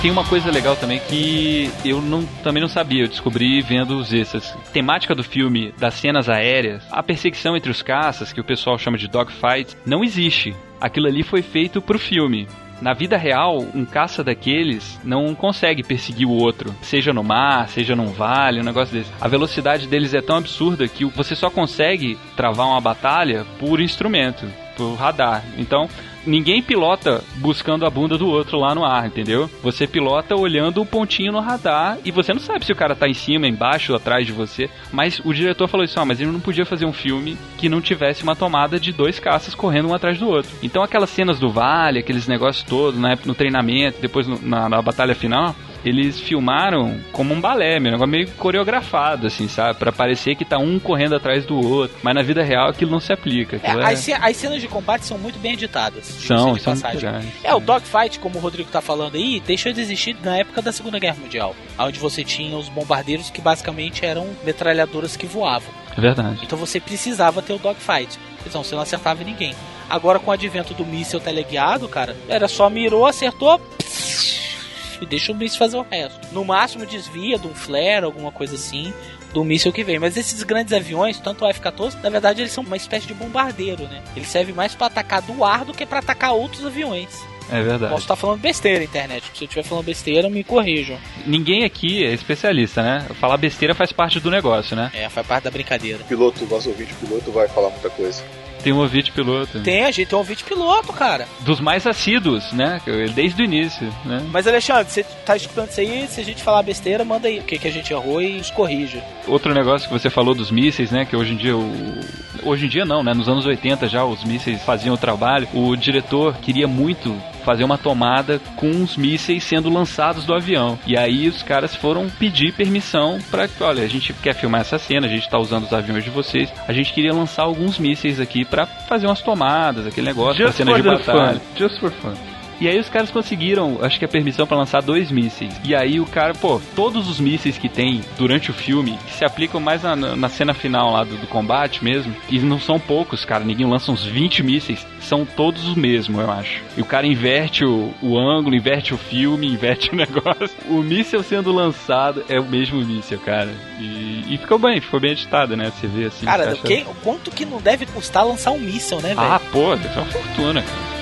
Tem uma coisa legal também que eu não, também não sabia, eu descobri vendo os extras. Temática do filme, das cenas aéreas, a perseguição entre os caças, que o pessoal chama de dogfight, não existe. Aquilo ali foi feito pro filme. Na vida real, um caça daqueles não consegue perseguir o outro, seja no mar, seja num vale, um negócio desse. A velocidade deles é tão absurda que você só consegue travar uma batalha por instrumento, por radar. Então, ninguém pilota buscando a bunda do outro lá no ar, entendeu? Você pilota olhando o pontinho no radar e você não sabe se o cara tá em cima, embaixo, atrás de você. Mas o diretor falou isso, ah, mas ele não podia fazer um filme que não tivesse uma tomada de dois caças correndo um atrás do outro. Então aquelas cenas do vale, aqueles negócios todos, né, no treinamento, depois no- na, na batalha final, eles filmaram como um balé, meu, um negócio meio coreografado, assim, sabe? Pra parecer que tá um correndo atrás do outro. Mas na vida real aquilo não se aplica. É, é- as, as cenas de combate são muito bem editadas. São, são legais. É, o dogfight, como o Rodrigo tá falando aí, deixou de existir na época da Segunda Guerra Mundial. Onde você tinha os bombardeiros que basicamente eram metralhadoras que voavam. É verdade. Então você precisava ter o dogfight. Então você não acertava ninguém. Agora com o advento do míssil teleguiado, cara, era só mirou, acertou. E deixa o míssil fazer o resto. No máximo desvia de um flare, alguma coisa assim, do míssil que vem. Mas esses grandes aviões, tanto o F-14, na verdade eles são uma espécie de bombardeiro, né? Ele serve mais pra atacar do ar do que pra atacar outros aviões. É verdade. Posso estar falando besteira, internet. Se eu estiver falando besteira, me corrijam. Ninguém aqui é especialista, né? Falar besteira faz parte do negócio, né? É, faz parte da brincadeira. O piloto, nosso ouvinte piloto, vai falar muita coisa. Tem um ouvinte piloto. Tem, a gente tem um vídeo piloto, cara. Dos mais assíduos, né? Desde o início, né? Mas Alexandre, você tá escutando isso aí? Se a gente falar besteira, manda aí o que, que a gente errou e nos corrija. Outro negócio que você falou dos mísseis, né? Que hoje em dia o... Hoje em dia não, né? Nos anos 80 já os mísseis faziam o trabalho. O diretor queria muito fazer uma tomada com os mísseis sendo lançados do avião. E aí os caras foram pedir permissão para que, olha, a gente quer filmar essa cena, a gente tá usando os aviões de vocês, a gente queria lançar alguns mísseis aqui para fazer umas tomadas, aquele negócio, Just cena de batalha. fun. Just for fun. E aí os caras conseguiram, acho que a permissão pra lançar dois mísseis. E aí o cara, pô, todos os mísseis que tem durante o filme, que se aplicam mais na, na cena final lá do, do combate mesmo, e não são poucos, cara, ninguém lança uns 20 mísseis, são todos os mesmos, eu acho. E o cara inverte o, o ângulo, inverte o filme, inverte o negócio. O míssel sendo lançado é o mesmo míssel, cara. E, e ficou bem, ficou bem editado, né? Você vê assim. Cara, quanto que não deve custar lançar um míssil, né, velho? Ah, pô, deve ser uma fortuna, cara.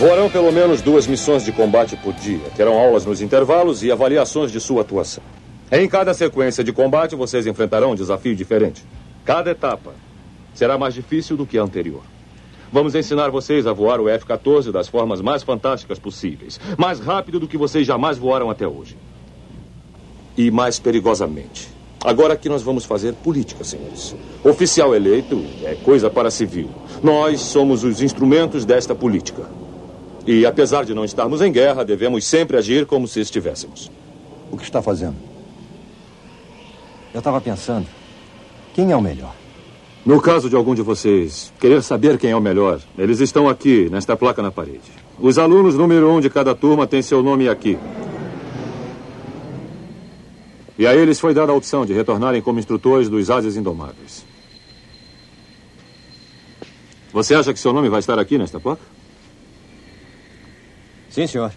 Voarão pelo menos duas missões de combate por dia. Terão aulas nos intervalos e avaliações de sua atuação. Em cada sequência de combate, vocês enfrentarão um desafio diferente. Cada etapa será mais difícil do que a anterior. Vamos ensinar vocês a voar o F-14 das formas mais fantásticas possíveis. Mais rápido do que vocês jamais voaram até hoje. E mais perigosamente. Agora aqui nós vamos fazer política, senhores. Oficial eleito é coisa para civil. Nós somos os instrumentos desta política. E apesar de não estarmos em guerra, devemos sempre agir como se estivéssemos. O que está fazendo? Eu estava pensando. Quem é o melhor? No caso de algum de vocês querer saber quem é o melhor, eles estão aqui, nesta placa na parede. Os alunos número um de cada turma têm seu nome aqui. E a eles foi dada a opção de retornarem como instrutores dos Ásias Indomáveis. Você acha que seu nome vai estar aqui nesta placa? Sim, senhor.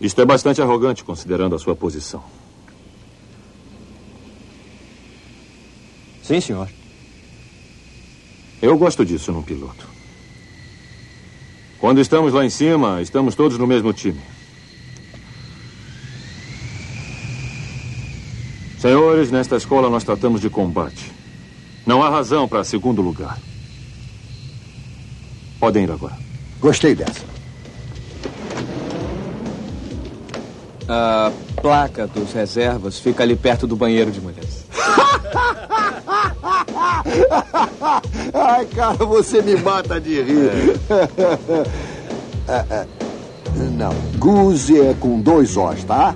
Isto é bastante arrogante, considerando a sua posição. Sim, senhor. Eu gosto disso num piloto. Quando estamos lá em cima, estamos todos no mesmo time. Senhores, nesta escola nós tratamos de combate. Não há razão para segundo lugar. Podem ir agora. Gostei dessa. A placa dos reservas fica ali perto do banheiro de mulheres. Ai, cara, você me mata de rir. É, é, não, Goose é com dois Os, tá?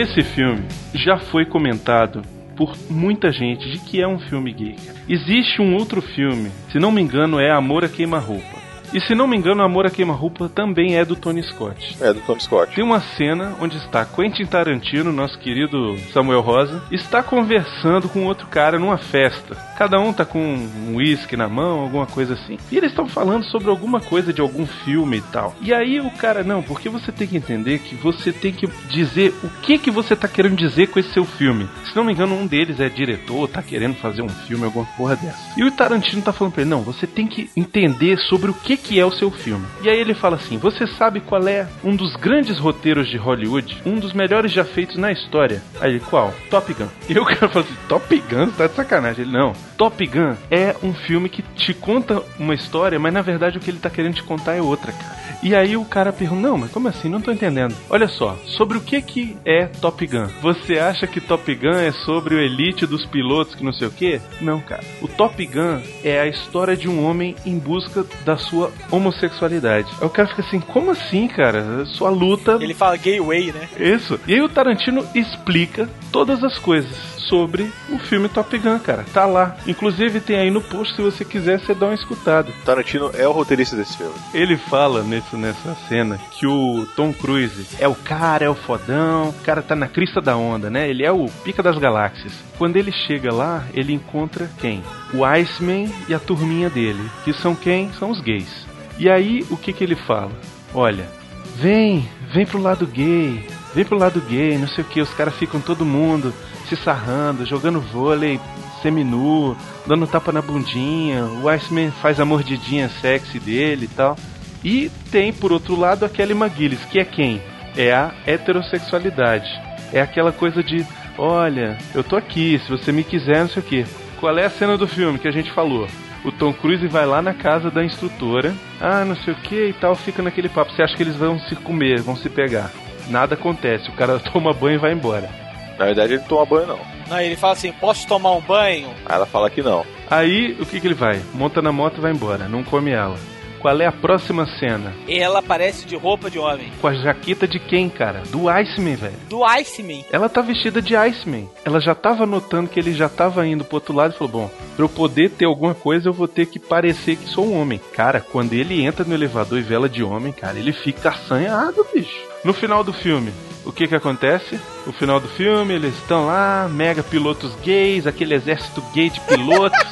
Esse filme já foi comentado por muita gente de que é um filme gay. Existe um outro filme, se não me engano, é Amor a Queima-Roupa. E se não me engano, Amor a Queima-Roupa também é do Tony Scott. É, do Tom Scott. Tem uma cena onde está Quentin Tarantino, nosso querido Samuel Rosa, está conversando com outro cara numa festa. Cada um tá com um uísque na mão, alguma coisa assim. E eles estão falando sobre alguma coisa de algum filme e tal. E aí o cara, não, porque você tem que entender que você tem que dizer o que que você tá querendo dizer com esse seu filme. Se não me engano, um deles é diretor, tá querendo fazer um filme, alguma porra dessa. E o Tarantino tá falando pra ele, não, você tem que entender sobre o que que é o seu filme. E aí ele fala assim, você sabe qual é um dos grandes roteiros de Hollywood? Um dos melhores já feitos na história. Aí ele, qual? Top Gun. E o cara fala assim, Top Gun? Você tá de sacanagem. Ele, não. Top Gun é um filme que te conta uma história, mas na verdade o que ele tá querendo te contar é outra, cara. E aí o cara pergunta, não, mas como assim? Não tô entendendo. Olha só, sobre o que que é Top Gun? Você acha que Top Gun é sobre o elite dos pilotos que não sei o quê? Não, cara. O Top Gun é a história de um homem em busca da sua homossexualidade. Aí o cara fica assim, como assim, cara? Sua luta... Ele fala gay way, né? Isso. E aí o Tarantino explica todas as coisas sobre o filme Top Gun, cara. Tá lá. Inclusive tem aí no post, se você quiser, você dá uma escutada. Tarantino é o roteirista desse filme. Ele fala nesse, nessa cena que o Tom Cruise é o cara, é o fodão, o cara tá na crista da onda, né? Ele é o pica das galáxias. Quando ele chega lá, ele encontra quem? O Iceman e a turminha dele. Que são quem? São os gays. E aí, o que que ele fala? Olha, vem, vem pro lado gay, vem pro lado gay, não sei o que, os caras ficam todo mundo se sarrando, jogando vôlei seminu, dando tapa na bundinha, o Iceman faz a mordidinha sexy dele e tal. E tem, por outro lado, a Kelly McGillis, que é quem? É a heterossexualidade. É aquela coisa de, olha, eu tô aqui, se você me quiser, não sei o que. Qual é a cena do filme que a gente falou? O Tom Cruise vai lá na casa da instrutora, ah, não sei o que e tal, fica naquele papo. Você acha que eles vão se comer, vão se pegar? Nada acontece, o cara toma banho e vai embora. Na verdade, ele não toma banho, não. Não, ele fala assim, posso tomar um banho? Aí ela fala que não. Aí, o que que ele vai? Monta na moto e vai embora, não come ela. Qual é a próxima cena? Ela aparece de roupa de homem. Com a jaqueta de quem, cara? Do Iceman, velho. Do Iceman. Ela tá vestida de Iceman. Ela já tava notando que ele já tava indo pro outro lado e falou: Bom, pra eu poder ter alguma coisa, eu vou ter que parecer que sou um homem. Cara, quando ele entra no elevador e vela de homem, cara, ele fica assanhado, bicho. No final do filme, o que que acontece? No final do filme, eles estão lá, mega pilotos gays, aquele exército gay de pilotos.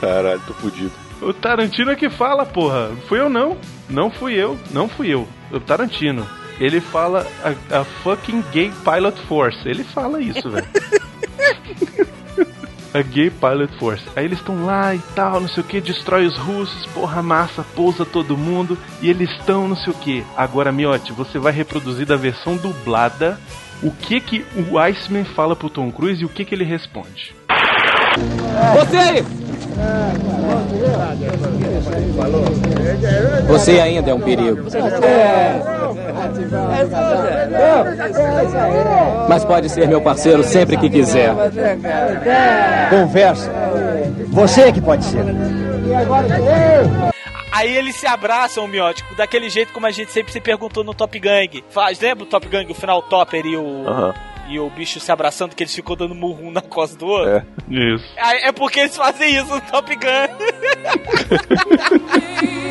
Caralho, tô fudido. O Tarantino é que fala, porra. Fui eu não. Não fui eu. Não fui eu. O Tarantino. Ele fala a, a fucking gay pilot force. Ele fala isso, velho. a gay pilot force. Aí eles estão lá e tal, não sei o que, destrói os russos, porra massa, pousa todo mundo. E eles estão, não sei o que. Agora, Miotti, você vai reproduzir da versão dublada o que que o Iceman fala pro Tom Cruise e o que que ele responde. Você aí! Você ainda é um perigo. Mas pode ser meu parceiro sempre que quiser. Conversa. Você é que pode ser. Aí eles se abraçam, miótico, daquele jeito como a gente sempre se perguntou no Top Gang. Faz, lembra o Top Gang, o final Topper e o. E o bicho se abraçando, que eles ficou dando murro um na costa do outro? É. Isso. É, é porque eles fazem isso no Top Gun.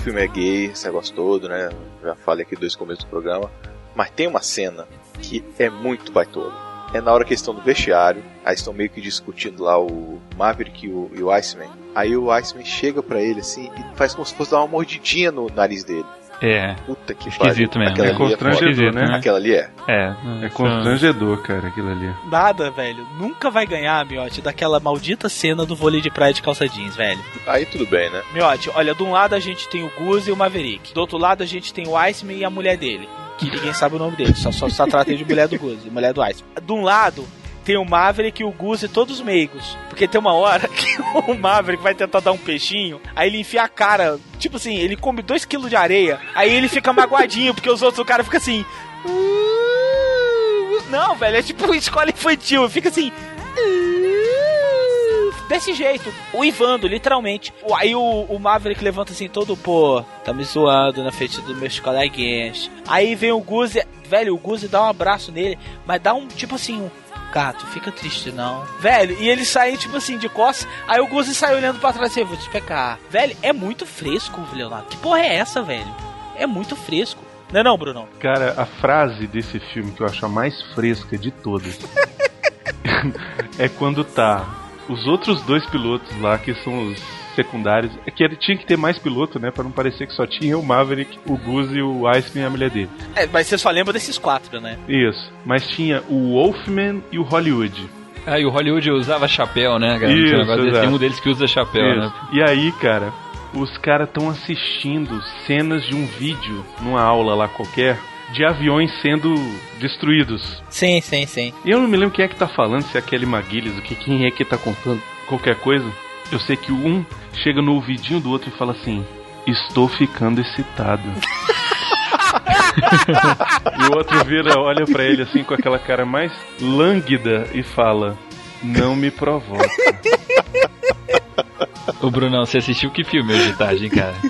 filme é gay, esse negócio todo, né? Já falei aqui dois começos do programa. Mas tem uma cena que é muito baitola. É na hora que eles estão no vestiário, aí estão meio que discutindo lá o Maverick e o, e o Iceman. Aí o Iceman chega pra ele assim e faz como se fosse dar uma mordidinha no nariz dele. É. Puta que Esquisito pariu. mesmo. Aquela É ali constrangedor, foda. né? Aquela ali é. É. É constrangedor, cara, aquilo ali. Nada, velho. Nunca vai ganhar, Miotti, daquela maldita cena do vôlei de praia de calça jeans, velho. Aí tudo bem, né? Miotti, olha, de um lado a gente tem o Goose e o Maverick. Do outro lado a gente tem o Iceman e a mulher dele. Que ninguém sabe o nome dele, só, só, só trata de mulher do Goose, mulher do Iceman. De um lado tem o Maverick e o Goose todos meigos. Porque tem uma hora que o Maverick vai tentar dar um peixinho, aí ele enfia a cara, tipo assim, ele come 2kg de areia, aí ele fica magoadinho, porque os outros, o cara fica assim. "Uh". Não, velho, é tipo escola infantil, fica assim. "Uh". Desse jeito, o literalmente. Aí o, o Maverick levanta assim, todo, pô, tá me zoando na frente dos meus coleguinhas. Aí vem o Guzi, velho, o Guzi dá um abraço nele, mas dá um, tipo assim, um. Gato, fica triste não. Velho, e ele sai, tipo assim, de costas. Aí o Guzi sai olhando pra trás e vou te pecar. Velho, é muito fresco, Leonardo. Que porra é essa, velho? É muito fresco. Não é não, Bruno? Cara, a frase desse filme que eu acho a mais fresca de todas é quando tá os outros dois pilotos lá, que são os secundários. É que ele tinha que ter mais piloto, né? Pra não parecer que só tinha o Maverick, o Goose, o Iceman e a mulher dele. É, mas você só lembra desses quatro, né? Isso. Mas tinha o Wolfman e o Hollywood. Ah, e o Hollywood usava chapéu, né, cara? Isso, Tem um negócio desse, exato. tem um deles que usa chapéu, Isso. né? E aí, cara, os caras estão assistindo cenas de um vídeo numa aula lá qualquer de aviões sendo destruídos. Sim, sim, sim. E eu não me lembro quem é que tá falando, se é aquele Maguiles, o que quem é que tá contando qualquer coisa. Eu sei que um chega no ouvidinho do outro e fala assim: Estou ficando excitado. e o outro vira, olha pra ele assim com aquela cara mais lânguida e fala: Não me provoca. Ô, Brunão, você assistiu que filme hoje de tarde, hein, cara?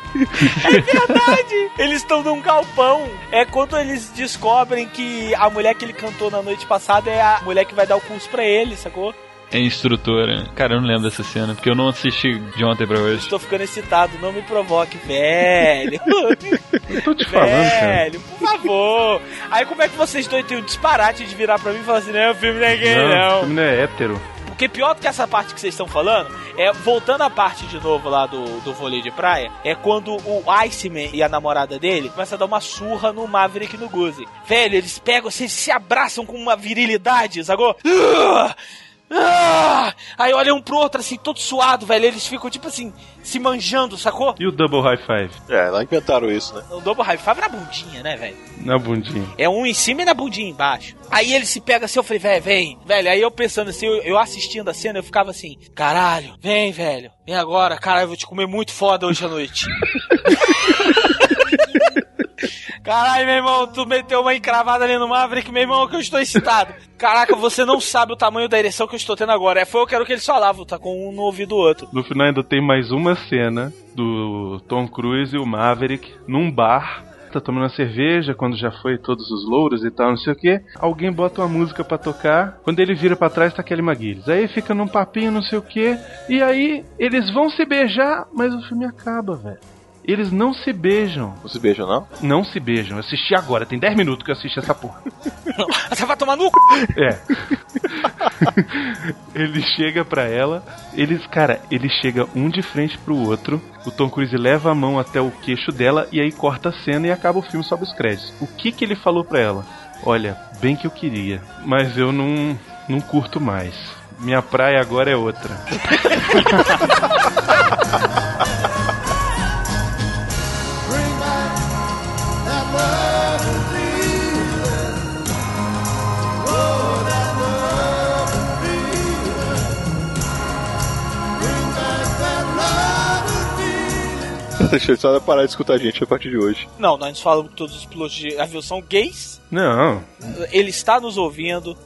É verdade! Eles estão num galpão. É quando eles descobrem que a mulher que ele cantou na noite passada é a mulher que vai dar o curso pra ele, sacou? É instrutora. Cara, eu não lembro dessa cena, porque eu não assisti de ontem pra hoje. Estou ficando excitado, não me provoque, velho. Eu tô te falando, cara. velho, por favor. Aí como é que vocês dois têm o disparate de virar pra mim e falar assim, não, o filme não é gay, Não, não. o filme não é hétero. Porque pior do que essa parte que vocês estão falando, é voltando à parte de novo lá do, do vôlei de praia, é quando o Iceman e a namorada dele começam a dar uma surra no Maverick e no Guzi. Velho, eles pegam, vocês se abraçam com uma virilidade, sacou? Ah! Ah! Aí olham um pro outro assim, todo suado, velho. Eles ficam tipo assim, se manjando, sacou? E o Double High Five? É, lá inventaram isso, né? O Double High Five na bundinha, né, velho? Na bundinha. É um em cima e na bundinha embaixo. Aí ele se pega assim, eu falei, velho, vem. Velho, aí eu pensando assim, eu, eu assistindo a cena, eu ficava assim, caralho, vem, velho. Vem agora, caralho, eu vou te comer muito foda hoje à noite. Caralho, meu irmão, tu meteu uma encravada ali no Maverick, meu irmão, que eu estou excitado. Caraca, você não sabe o tamanho da ereção que eu estou tendo agora. É, foi o que era o que eles falavam, tá com um no ouvido do outro. No final ainda tem mais uma cena do Tom Cruise e o Maverick num bar. Tá tomando uma cerveja quando já foi todos os louros e tal, não sei o que. Alguém bota uma música pra tocar. Quando ele vira pra trás tá Kelly McGillis. Aí fica num papinho, não sei o que. E aí eles vão se beijar, mas o filme acaba, velho. Eles não se beijam. Não se beijam, não? Não se beijam. Eu assisti agora, tem 10 minutos que eu assisti essa porra. Você vai tomar no c... É. ele chega pra ela, eles, cara, ele chega um de frente pro outro. O Tom Cruise leva a mão até o queixo dela e aí corta a cena e acaba o filme sob os créditos. O que que ele falou pra ela? Olha, bem que eu queria, mas eu não não curto mais. Minha praia agora é outra. Deixa eu só parar de escutar a gente a partir de hoje. Não, nós falamos que todos os pilotos de avião são gays. Não. Ele está nos ouvindo.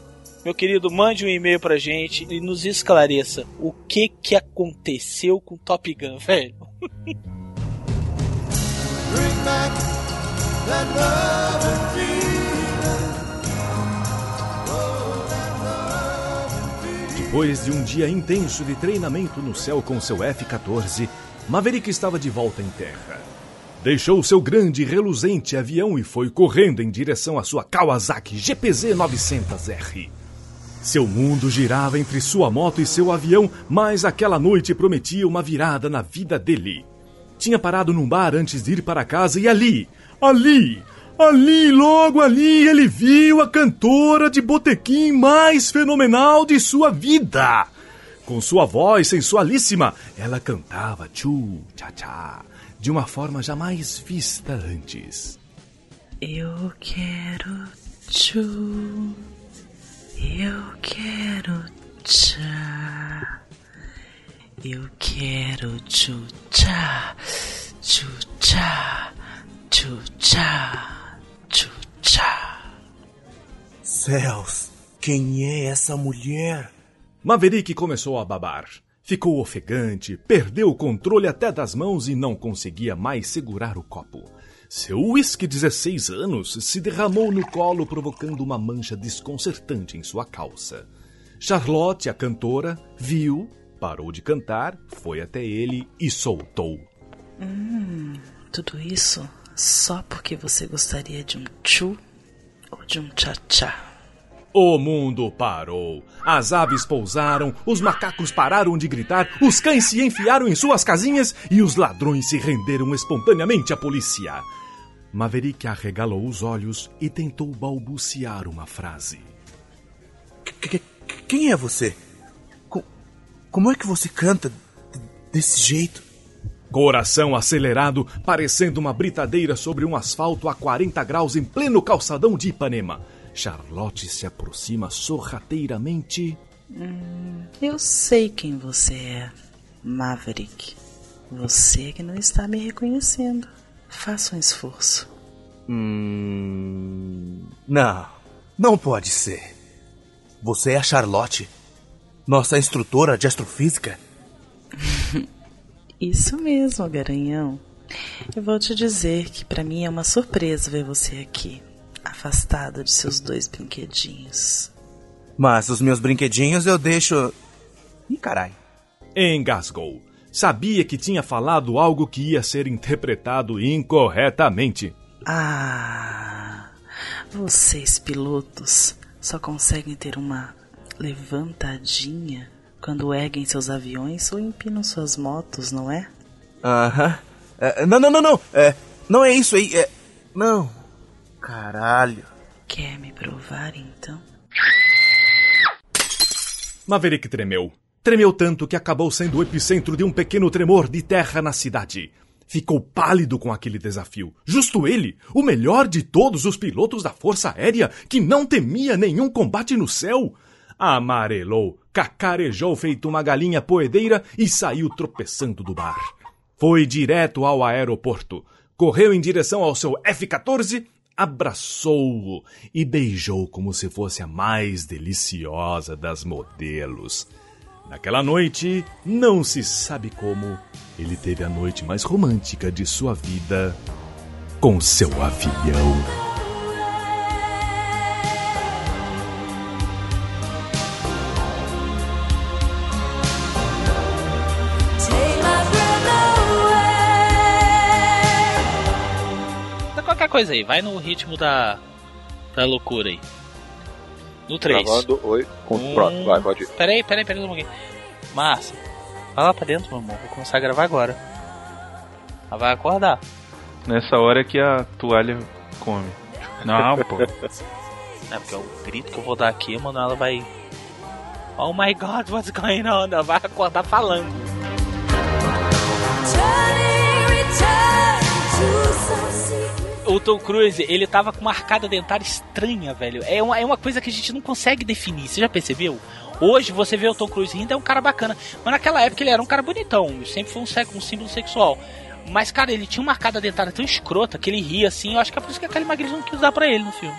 Meu querido, mande um e-mail pra gente e nos esclareça o que que aconteceu com Top Gun, velho. Depois de um dia intenso de treinamento no céu com seu F-14, Maverick estava de volta em terra. Deixou seu grande e reluzente avião e foi correndo em direção à sua Kawasaki GPZ 900R. Seu mundo girava entre sua moto e seu avião, mas aquela noite prometia uma virada na vida dele. Tinha parado num bar antes de ir para casa e ali, ali, ali, logo ali, ele viu a cantora de botequim mais fenomenal de sua vida. Com sua voz sensualíssima, ela cantava tchu, tchá, tchá, de uma forma jamais vista antes. Eu quero tchu. Eu quero tchá. Eu quero tchu tchá. Tchu tchá. Tchu tchá. Tchu tchá. Céus, quem é essa mulher? Maverick começou a babar. Ficou ofegante, perdeu o controle até das mãos e não conseguia mais segurar o copo. Seu uísque 16 anos se derramou no colo, provocando uma mancha desconcertante em sua calça. Charlotte, a cantora, viu, parou de cantar, foi até ele e soltou. Hum, tudo isso só porque você gostaria de um tchu ou de um tchá-tchá. O mundo parou. As aves pousaram, os macacos pararam de gritar, os cães se enfiaram em suas casinhas e os ladrões se renderam espontaneamente à polícia. Maverick arregalou os olhos e tentou balbuciar uma frase. Quem é você? Co- Como é que você canta desse jeito? Coração acelerado, parecendo uma britadeira sobre um asfalto a 40 graus em pleno calçadão de Ipanema. Charlotte se aproxima sorrateiramente. Hum, eu sei quem você é, Maverick. Você que não está me reconhecendo. Faça um esforço. Hum. Não, não pode ser. Você é a Charlotte, nossa instrutora de astrofísica? Isso mesmo, garanhão. Eu vou te dizer que para mim é uma surpresa ver você aqui, afastado de seus dois brinquedinhos. Mas os meus brinquedinhos eu deixo. Ih, carai. Engasgou. Sabia que tinha falado algo que ia ser interpretado incorretamente. Ah, vocês pilotos só conseguem ter uma levantadinha quando erguem seus aviões ou empinam suas motos, não é? Aham. É, não, não, não, não. É, não é isso aí. É, não. Caralho. Quer me provar então? Maverick tremeu. Tremeu tanto que acabou sendo o epicentro de um pequeno tremor de terra na cidade. Ficou pálido com aquele desafio. Justo ele, o melhor de todos os pilotos da Força Aérea, que não temia nenhum combate no céu. Amarelou, cacarejou feito uma galinha poedeira e saiu tropeçando do bar. Foi direto ao aeroporto. Correu em direção ao seu F-14, abraçou-o e beijou como se fosse a mais deliciosa das modelos. Naquela noite, não se sabe como, ele teve a noite mais romântica de sua vida com seu avião. Coisa aí, vai no ritmo da, da loucura aí. No 3. Gravando, oi. Com- Pronto, vai, pode ir. Peraí, peraí, peraí um pouquinho. Márcia, vai lá pra dentro, meu amor. Vou começar a gravar agora. Ela vai acordar. Nessa hora que a toalha come. Não, pô. É porque o grito que eu vou dar aqui, mano, ela vai. Oh my god, what's going on? Ela vai acordar falando. O Tom Cruise, ele tava com uma arcada dentária estranha, velho. É uma, é uma coisa que a gente não consegue definir, você já percebeu? Hoje você vê o Tom Cruise rindo, é um cara bacana. Mas naquela época ele era um cara bonitão, sempre foi um, um símbolo sexual. Mas, cara, ele tinha uma arcada dentária tão escrota que ele ria assim. Eu acho que é por isso que a Kelly Magris não quis dar pra ele no filme.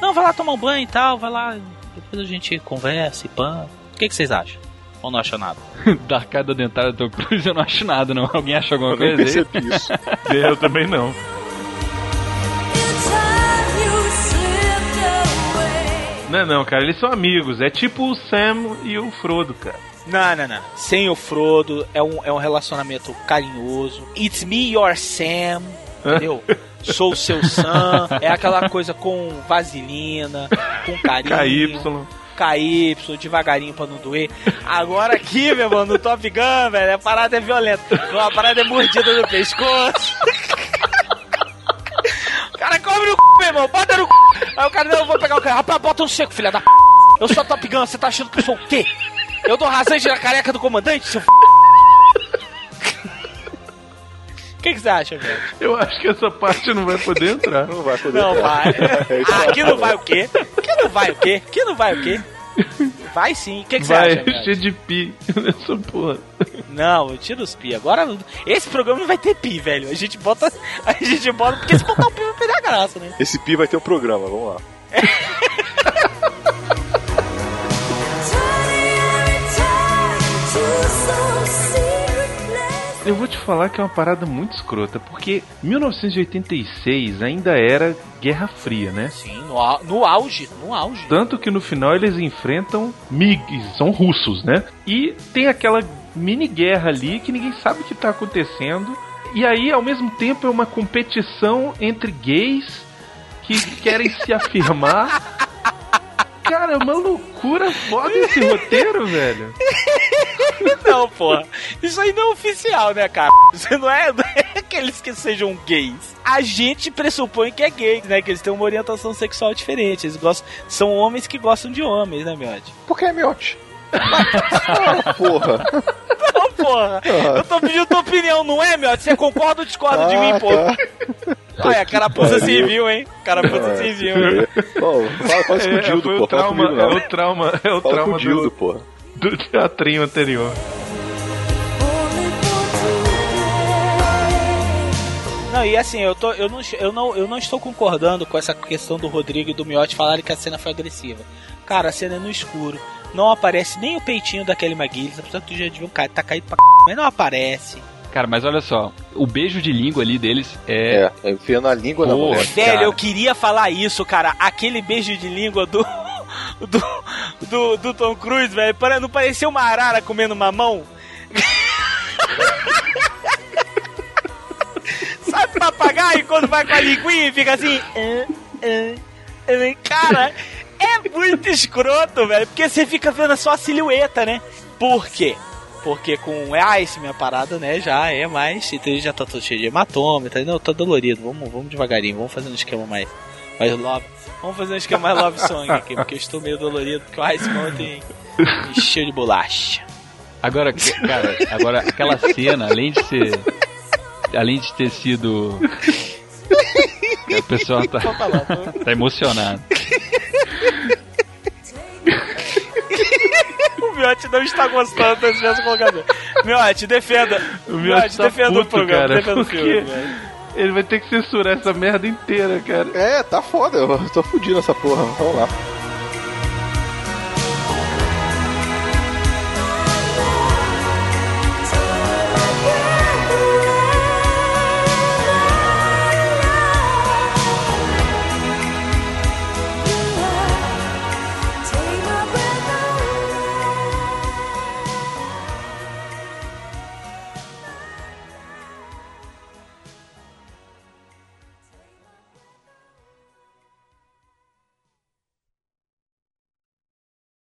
Não, vai lá tomar um banho e tal, vai lá. Depois a gente conversa e pã. O que, que vocês acham? Ou não acham nada? da arcada dentária do Tom Cruise eu não acho nada, não. Alguém acha alguma Eu coisa percebi isso. Eu também não. Não é não, cara, eles são amigos. É tipo o Sam e o Frodo, cara. Não, não, não. Sem o Frodo, é um, é um relacionamento carinhoso. It's me, your Sam. Entendeu? Sou o seu Sam. É aquela coisa com vaselina, com carinho. KY. KY, devagarinho pra não doer. Agora aqui, meu irmão, no Top Gun, velho, a parada é violenta. A parada é mordida no pescoço. O cara cobre o c, meu irmão, bota no c. Aí o cara, não, eu vou pegar o cara. Rapaz, bota um seco, filha da p. Eu sou Top Gun, você tá achando que eu sou o quê? Eu dou rasante na careca do comandante, seu f. O que, que você acha, velho? Eu acho que essa parte não vai poder entrar. Não vai poder Não entrar. vai. É Ah, aqui não vai o quê? Aqui não vai o quê? Aqui não vai o quê? Vai sim. O que, que você vai acha, velho? encher de pi nessa porra. Não, tira os pi. Agora, não- esse programa não vai ter pi, velho. A gente bota. A gente bota. Porque se botar o pi vai perder a graça, né? Esse pi vai ter um programa, vamos lá. Eu vou te falar que é uma parada muito escrota, porque 1986 ainda era Guerra Fria, né? Sim, no, no auge. No auge. Tanto que no final eles enfrentam MiGs, são russos, né? E tem aquela mini guerra ali que ninguém sabe o que tá acontecendo. E aí, ao mesmo tempo, é uma competição entre gays que querem se afirmar. Cara, é uma loucura foda esse roteiro, velho. Não, porra. Isso aí não é oficial, né, cara? Isso não é, não é aqueles que sejam gays. A gente pressupõe que é gay, né? Que eles têm uma orientação sexual diferente. Eles gostam, são homens que gostam de homens, né, Miotti? Por que é miote? ah, porra. Porra. Eu tô pedindo tua opinião, não é, Miotti? Você concorda ou discorda de Ah, mim, pô? tá. Olha, carapuça civil, hein? Carapuça É. civil, hein? Pô, fala, fala isso com o É, Dildo, foi pô. trauma, comigo, é o trauma, é o Fala trauma com o Dildo, do, porra. do teatrinho anterior. Não, e assim, eu, tô, eu, não, eu, não, eu não estou concordando com essa questão do Rodrigo e do Miotti falarem que a cena foi agressiva. Cara, a cena é no escuro. Não aparece nem o peitinho da Kelly McGillis. Apesar que já devia cair, tá caído pra c... Mas não aparece. Cara, mas olha só, o beijo de língua ali deles é. É, enfiando a língua na Porra, mulher. Velho, cara. eu queria falar isso, cara. Aquele beijo de língua do. Do, do, do Tom Cruise, velho. Não parecia uma arara comendo mamão? Sabe papagaio quando vai com a linguinha e fica assim. Cara, é muito escroto, velho. Porque você fica vendo só a silhueta, né? Por quê? Porque com Ice, minha parada, né, já é mais. Então ele já tá todo cheio de hematoma, tá, não, tá dolorido. Vamos, vamos devagarinho, vamos fazer um esquema mais, mais love. Vamos fazer um esquema mais love song aqui, porque eu estou meio dolorido, porque o Ice ontem encheu de bolacha. Agora, cara, agora aquela cena, além de ser. Além de ter sido. O pessoal tá, falar, tá emocionado. O Miotti não está gostando desse mesmo colocador. Miotti, defenda. O Miotti tá defenda puto, o programa, cara, defenda o filme. velho. ele vai ter que censurar essa merda inteira, cara. É, tá foda. Eu tô fudido nessa porra. Vamos lá.